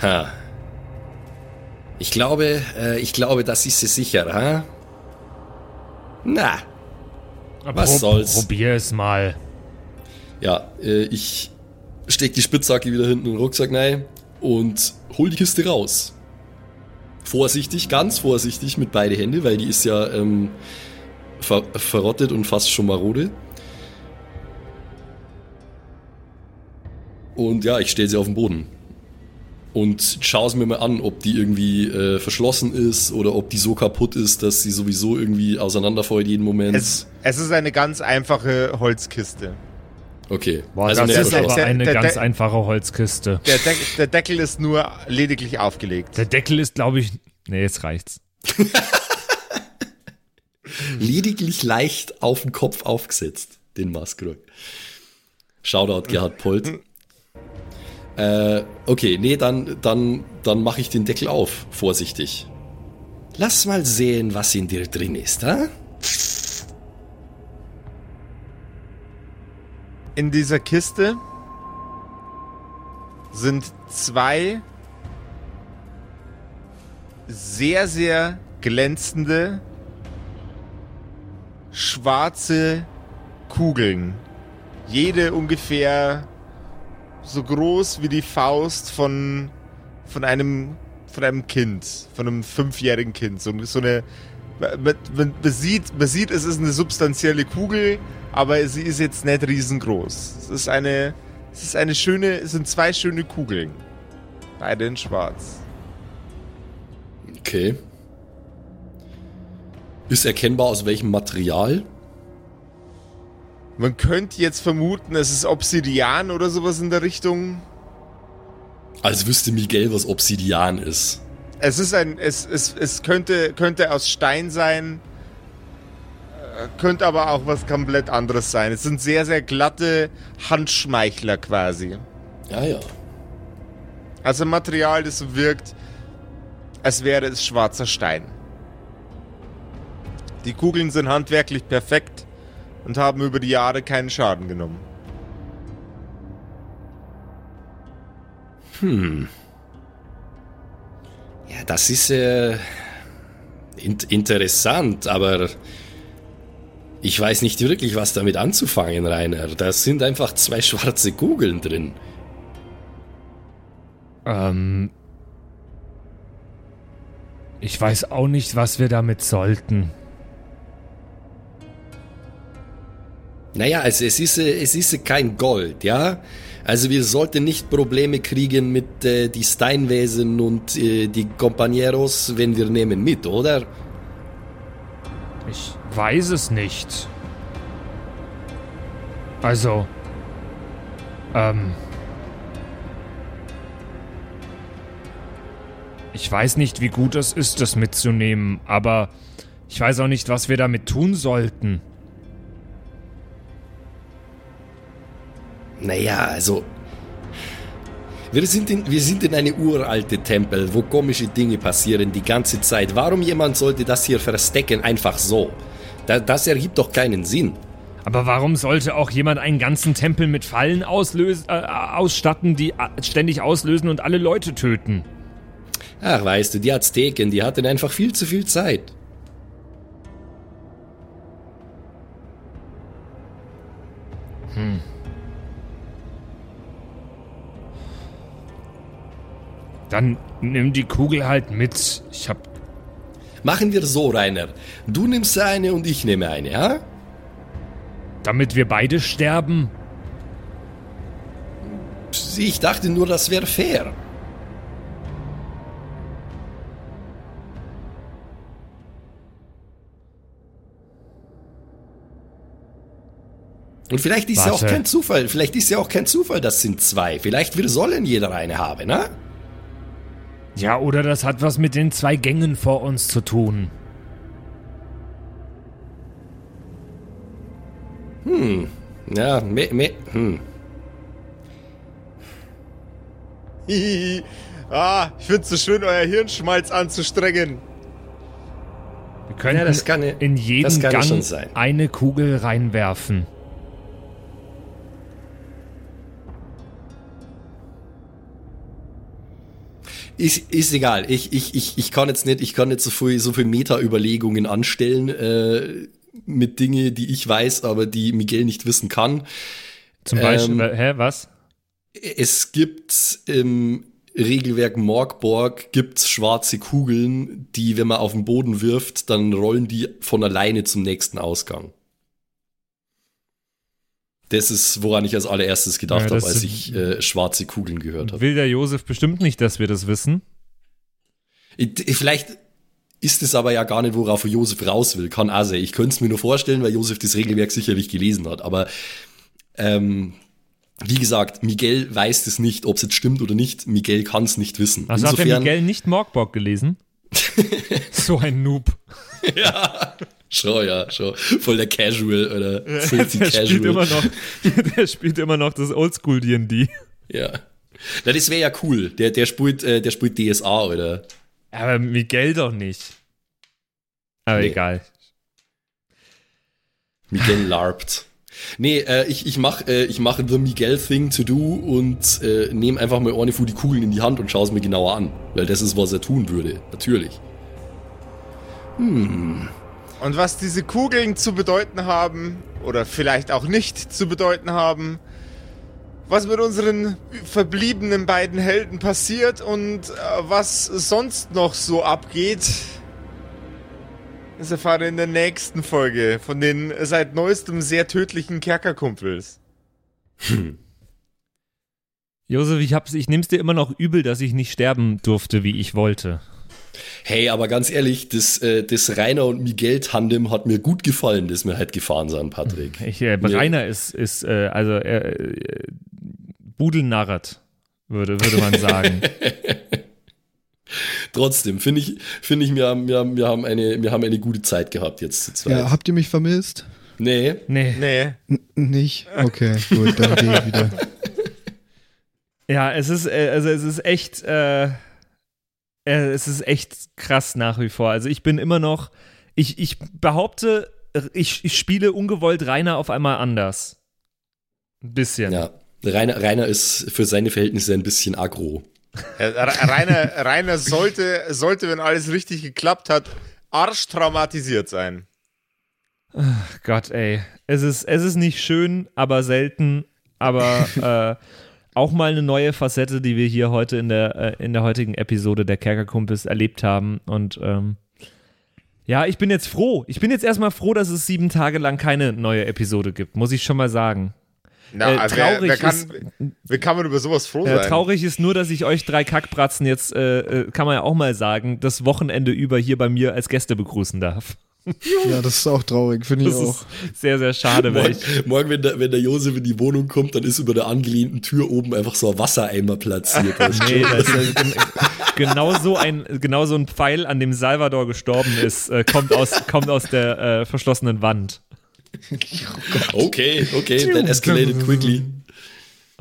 Ha. Ich glaube, äh, ich glaube, das ist es sicher, ha? Na, Was soll's? Probier es mal. ja, äh, ich steck die Spitzhacke wieder hinten in den Rucksack rein und hol die Kiste raus. Vorsichtig, ganz vorsichtig mit beide Hände, weil die ist ja ähm, ver verrottet und fast schon marode. Und ja, ich stelle sie auf den Boden. Und schaue es mir mal an, ob die irgendwie äh, verschlossen ist oder ob die so kaputt ist, dass sie sowieso irgendwie auseinanderfällt jeden Moment. Es, es ist eine ganz einfache Holzkiste. okay. Boah, also das ist aber verschlossen. der- eine der- ganz der- einfache Holzkiste. Der, Deck, der Deckel ist nur lediglich aufgelegt. Der Deckel ist, glaube ich. Nee, jetzt reicht's. lediglich leicht auf den Kopf aufgesetzt, den Maskrug. Shoutout Gerhard Polt. Äh, okay, nee, dann, dann, dann mache ich den Deckel auf, vorsichtig. Lass mal sehen, was in dir drin ist, ha? In dieser Kiste sind zwei sehr, sehr glänzende schwarze Kugeln. Jede ungefähr so groß wie die Faust von, von einem von einem Kind, von einem fünfjährigen Kind. So, so eine man, man, sieht, man sieht, es ist eine substanzielle Kugel, aber sie ist jetzt nicht riesengroß. Es ist eine, es ist eine schöne, es sind zwei schöne Kugeln. Beide in schwarz. Okay. Ist erkennbar aus welchem Material? Man könnte jetzt vermuten, es ist Obsidian oder sowas in der Richtung. Als wüsste Miguel, was Obsidian ist. Es ist ein, es, es, es könnte, könnte aus Stein sein, äh, könnte aber auch was komplett anderes sein. Es sind sehr, sehr glatte Handschmeichler quasi. Ja, ja. Also Material, das wirkt, als wäre es schwarzer Stein. Die Kugeln sind handwerklich perfekt und haben über die Jahre keinen Schaden genommen. Ja, das ist äh, in interessant, aber Ich weiß nicht wirklich, was damit anzufangen, Rainer. Da sind einfach zwei schwarze Kugeln drin. Ähm. Ich weiß auch nicht, was wir damit sollten. Naja, also es ist, äh, es ist kein Gold, ja? Also wir sollten nicht Probleme kriegen mit äh, die Steinwesen und äh, die Compañeros, wenn wir nehmen mit, oder? Ich weiß es nicht. Also. Ähm. Ich weiß nicht, wie gut es ist, das mitzunehmen, aber ich weiß auch nicht, was wir damit tun sollten. Naja, also. Wir sind, in, wir sind in eine uralte Tempel, wo komische Dinge passieren die ganze Zeit. Warum jemand sollte das hier verstecken, einfach so? Da, das ergibt doch keinen Sinn. Aber warum sollte auch jemand einen ganzen Tempel mit Fallen auslösen, äh, ausstatten, die äh, ständig auslösen und alle Leute töten? Ach, weißt du, die Azteken, die hatten einfach viel zu viel Zeit. Dann nimm die Kugel halt mit. Ich hab. Machen wir so, Rainer. Du nimmst eine und ich nehme eine, ja? Damit wir beide sterben? Ich dachte nur, das wäre fair. Und vielleicht ist Warte. ja auch kein Zufall. Vielleicht ist ja auch kein Zufall, das sind zwei. Vielleicht wir sollen jeder eine haben, ne? Ja, oder das hat was mit den zwei Gängen vor uns zu tun. Hm. Ja, me, me, hm. ah, ich find's so schön, euer Hirnschmalz anzustrengen. Wir können ja, das kann, in jeden Gang eine Kugel reinwerfen. Ist, ist egal. Ich, ich, ich, ich kann jetzt nicht, ich kann nicht so viel, so viel Meta-Überlegungen anstellen äh, mit Dinge, die ich weiß, aber die Miguel nicht wissen kann. Zum Beispiel, ähm, hä, was? Es gibt im Regelwerk Morgborg gibt's schwarze Kugeln, die, wenn man auf den Boden wirft, dann rollen die von alleine zum nächsten Ausgang. Das ist, woran ich als allererstes gedacht ja, habe, als ich äh, schwarze Kugeln gehört habe. Will der Josef bestimmt nicht, dass wir das wissen? Vielleicht ist es aber ja gar nicht, worauf Josef raus will. Kann sein. Ich könnte es mir nur vorstellen, weil Josef das Regelwerk sicherlich gelesen hat. Aber ähm, wie gesagt, Miguel weiß es nicht, ob es jetzt stimmt oder nicht. Miguel kann es nicht wissen. Also Insofern, hat der Miguel nicht Morgborg gelesen? so ein Noob. ja. Schon, ja, schon. Voll der Casual oder Filthy der Casual. Spielt immer noch, der spielt immer noch das Oldschool D&D. Ja. Na, das wäre ja cool. Der, der, spielt, äh, der spielt DSA, oder? Aber Miguel doch nicht. Aber nee. egal. Miguel larpt. Nee, äh, ich, ich mache äh, ich mach The Miguel Thing to do und äh, nehme einfach mal ohne die Kugeln in die Hand und schaue es mir genauer an. Weil das ist, was er tun würde. Natürlich. Hm. Und was diese Kugeln zu bedeuten haben, oder vielleicht auch nicht zu bedeuten haben, was mit unseren verbliebenen beiden Helden passiert und äh, was sonst noch so abgeht, das erfahre in der nächsten Folge von den seit neuestem sehr tödlichen Kerkerkumpels. Hm. Josef, ich, hab's, ich nehm's dir immer noch übel, dass ich nicht sterben durfte, wie ich wollte. Hey, aber ganz ehrlich, das, äh, das Rainer und Miguel Tandem hat mir gut gefallen, das wir halt gefahren sind, Patrick. Ich, äh, Rainer ist, ist äh, also äh, Budelnarret, würde, würde man sagen. Trotzdem, finde ich, finde ich, wir haben, wir, haben, wir, haben eine, wir haben eine gute Zeit gehabt jetzt zu zweit. Ja, habt ihr mich vermisst? Nee. Nee. Nee. N nicht? Okay, gut, dann gehe ich wieder. Ja, es ist, äh, also es ist echt, äh, äh, es ist echt krass nach wie vor. Also ich bin immer noch, ich, ich behaupte, ich, ich spiele ungewollt Rainer auf einmal anders. Ein bisschen. Ja, Rainer, Rainer ist für seine Verhältnisse ein bisschen aggro. Rainer, Rainer sollte, sollte, wenn alles richtig geklappt hat, arschtraumatisiert sein. Ach Gott, ey. Es ist, es ist nicht schön, aber selten. Aber äh, auch mal eine neue Facette, die wir hier heute in der, äh, in der heutigen Episode der Kerkerkumpels erlebt haben. Und ähm, ja, ich bin jetzt froh. Ich bin jetzt erstmal froh, dass es sieben Tage lang keine neue Episode gibt, muss ich schon mal sagen. Na, Äh, also wer, traurig wer kann, ist- wie kann man über sowas froh Äh, sein? traurig ist nur, dass ich euch drei Kackbratzen jetzt, äh, äh, kann man ja auch mal sagen, das Wochenende über hier bei mir als Gäste begrüßen darf. Ja, das ist auch traurig, finde ich Das auch. ist sehr, sehr schade, weil Morgen, ich. morgen wenn, der, wenn der Josef in die Wohnung kommt, dann ist über der angelehnten Tür oben einfach so ein Wassereimer platziert. Nee, das ist, gen genau, so ein, genau so ein Pfeil, an dem Salvador gestorben ist, äh, kommt, aus, kommt aus der äh, verschlossenen Wand. Okay, okay, that escalated quickly.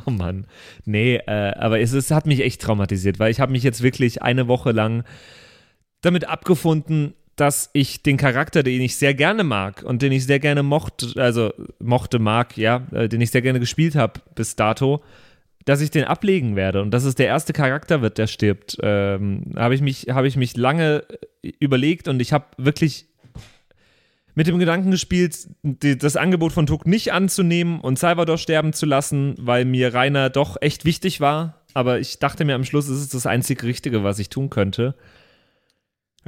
Oh Mann. Nee, äh, aber es, es hat mich echt traumatisiert, weil ich habe mich jetzt wirklich eine Woche lang damit abgefunden, dass ich den Charakter, den ich sehr gerne mag und den ich sehr gerne mochte, also mochte, mag, ja, äh, den ich sehr gerne gespielt habe bis dato, dass ich den ablegen werde und dass es der erste Charakter wird, der stirbt. Ähm, habe ich mich, habe ich mich lange äh, überlegt und ich habe wirklich mit dem Gedanken gespielt, die, das Angebot von Tuck nicht anzunehmen und Salvador sterben zu lassen, weil mir Rainer doch echt wichtig war. Aber ich dachte mir am Schluss, es ist das einzig Richtige, was ich tun könnte.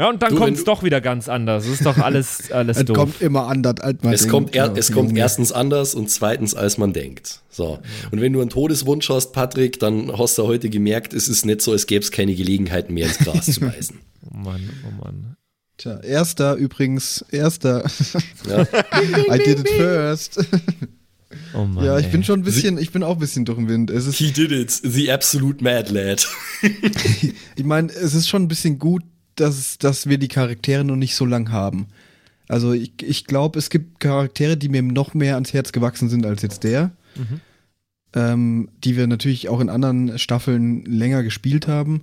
Ja, und dann kommt es doch wieder ganz anders. Es ist doch alles, alles Es doof. kommt immer anders, als man Es denkt. kommt, er, Ja, es kommt Junge. erstens anders und zweitens, als man denkt. So. Und wenn du einen Todeswunsch hast, Patrick, dann hast du heute gemerkt, es ist nicht so, als gäbe es keine Gelegenheiten mehr ins Gras zu beißen. Oh Mann, oh Mann. Tja, erster übrigens, erster. Ja. I did it first. Oh Mann ja, ich ey. bin schon ein bisschen, ich bin auch ein bisschen durch den Wind. Es ist, He did it, the absolute mad lad. ich meine, es ist schon ein bisschen gut, dass, dass wir die Charaktere noch nicht so lang haben. Also ich, ich glaube, es gibt Charaktere, die mir noch mehr ans Herz gewachsen sind als jetzt der. Ähm, die wir natürlich auch in anderen Staffeln länger gespielt haben,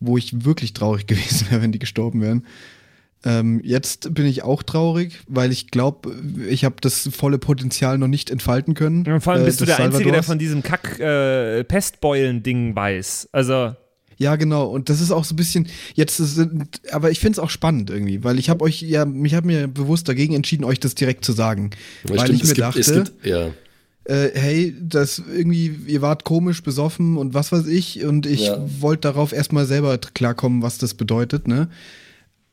wo ich wirklich traurig gewesen wäre, wenn die gestorben wären. Ähm, jetzt bin ich auch traurig, weil ich glaube, ich habe das volle Potenzial noch nicht entfalten können. Und vor allem äh, bist du der Einzige, der Salvadors. von diesem Kack-Pestbeulen-Ding weiß. Also, Ja, genau. Und das ist auch so ein bisschen, jetzt sind, aber ich finde es auch spannend irgendwie, weil ich habe euch ja, mich habe mir bewusst dagegen entschieden, euch das direkt zu sagen. weil Stimmt, ich mir gibt, dachte, gibt, ja. äh, hey, das irgendwie, ihr wart komisch besoffen und was weiß ich, und ich Ja. wollte darauf erstmal selber klarkommen, was das bedeutet, ne?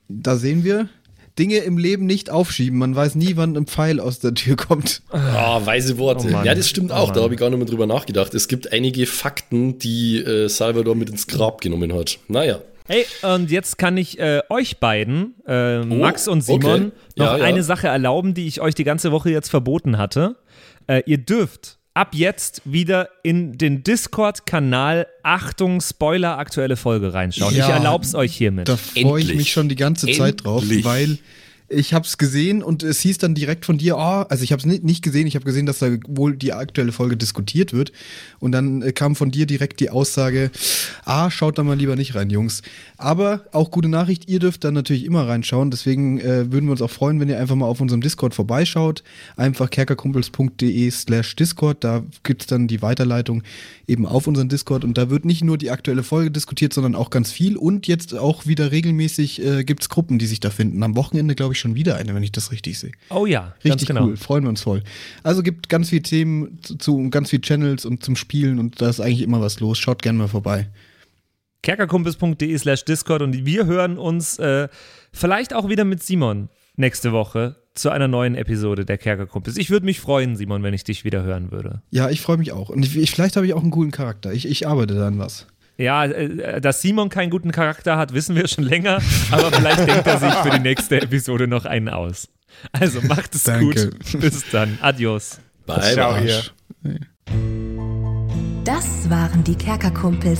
Da sehen wir. Dinge im Leben nicht aufschieben. Man weiß nie, wann ein Pfeil aus der Tür kommt. Ah, weise Worte. Oh ja, das stimmt Oh auch. da Mann. habe ich gar nicht mehr drüber nachgedacht. Es gibt einige Fakten, die äh, Salvador mit ins Grab genommen hat. Naja. Hey, und jetzt kann ich äh, euch beiden, äh, Oh, Max und Simon, okay. noch Ja, ja. eine Sache erlauben, die ich euch die ganze Woche jetzt verboten hatte. Äh, ihr dürft ab jetzt wieder in den Discord-Kanal Achtung, Spoiler, aktuelle Folge reinschauen. Ja, ich erlaub's euch hiermit. Da freue ich Endlich. mich schon die ganze Zeit drauf, Endlich. weil ich habe es gesehen und es hieß dann direkt von dir, oh, also ich habe es nicht, nicht gesehen, ich habe gesehen, dass da wohl die aktuelle Folge diskutiert wird. Und dann äh, kam von dir direkt die Aussage, ah, schaut da mal lieber nicht rein, Jungs. Aber auch gute Nachricht, ihr dürft dann natürlich immer reinschauen, deswegen äh, würden wir uns auch freuen, wenn ihr einfach mal auf unserem Discord vorbeischaut, einfach kerkerkumpels.de slash Discord, da gibt's dann die Weiterleitung eben auf unseren Discord. Und da wird nicht nur die aktuelle Folge diskutiert, sondern auch ganz viel. Und jetzt auch wieder regelmäßig äh, gibt's Gruppen, die sich da finden. Am Wochenende glaube ich schon wieder eine, wenn ich das richtig sehe. oh ja, Richtig genau. cool, freuen wir uns voll. Also gibt ganz viele Themen zu, zu ganz viele Channels und zum Spielen und da ist eigentlich immer was los. Schaut gerne mal vorbei. kerkerkumpels.de slash Discord und wir hören uns äh, vielleicht auch wieder mit Simon nächste Woche zu einer neuen Episode der Kerkerkumpels. Ich würde mich freuen, Simon, wenn ich dich wieder hören würde. Ja, ich freue mich auch. Und ich, vielleicht habe ich auch einen coolen Charakter. Ich, ich arbeite da an was. Ja, äh, dass Simon keinen guten Charakter hat, wissen wir schon länger, aber vielleicht denkt er sich für die nächste Episode noch einen aus. Also macht es Danke. gut. Bis dann. Adios. Bye, Ciao bye. hier. Das waren die Kerkerkumpels.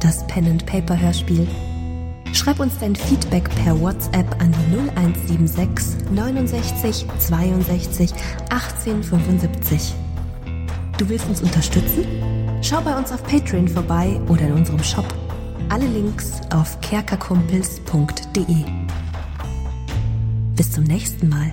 Das Pen and Paper Hörspiel. Schreib uns dein Feedback per WhatsApp an die 0176 69 62 18 75. Du willst uns unterstützen? Schau bei uns auf Patreon vorbei oder in unserem Shop. Alle Links auf kerkerkumpels.de. Bis zum nächsten Mal.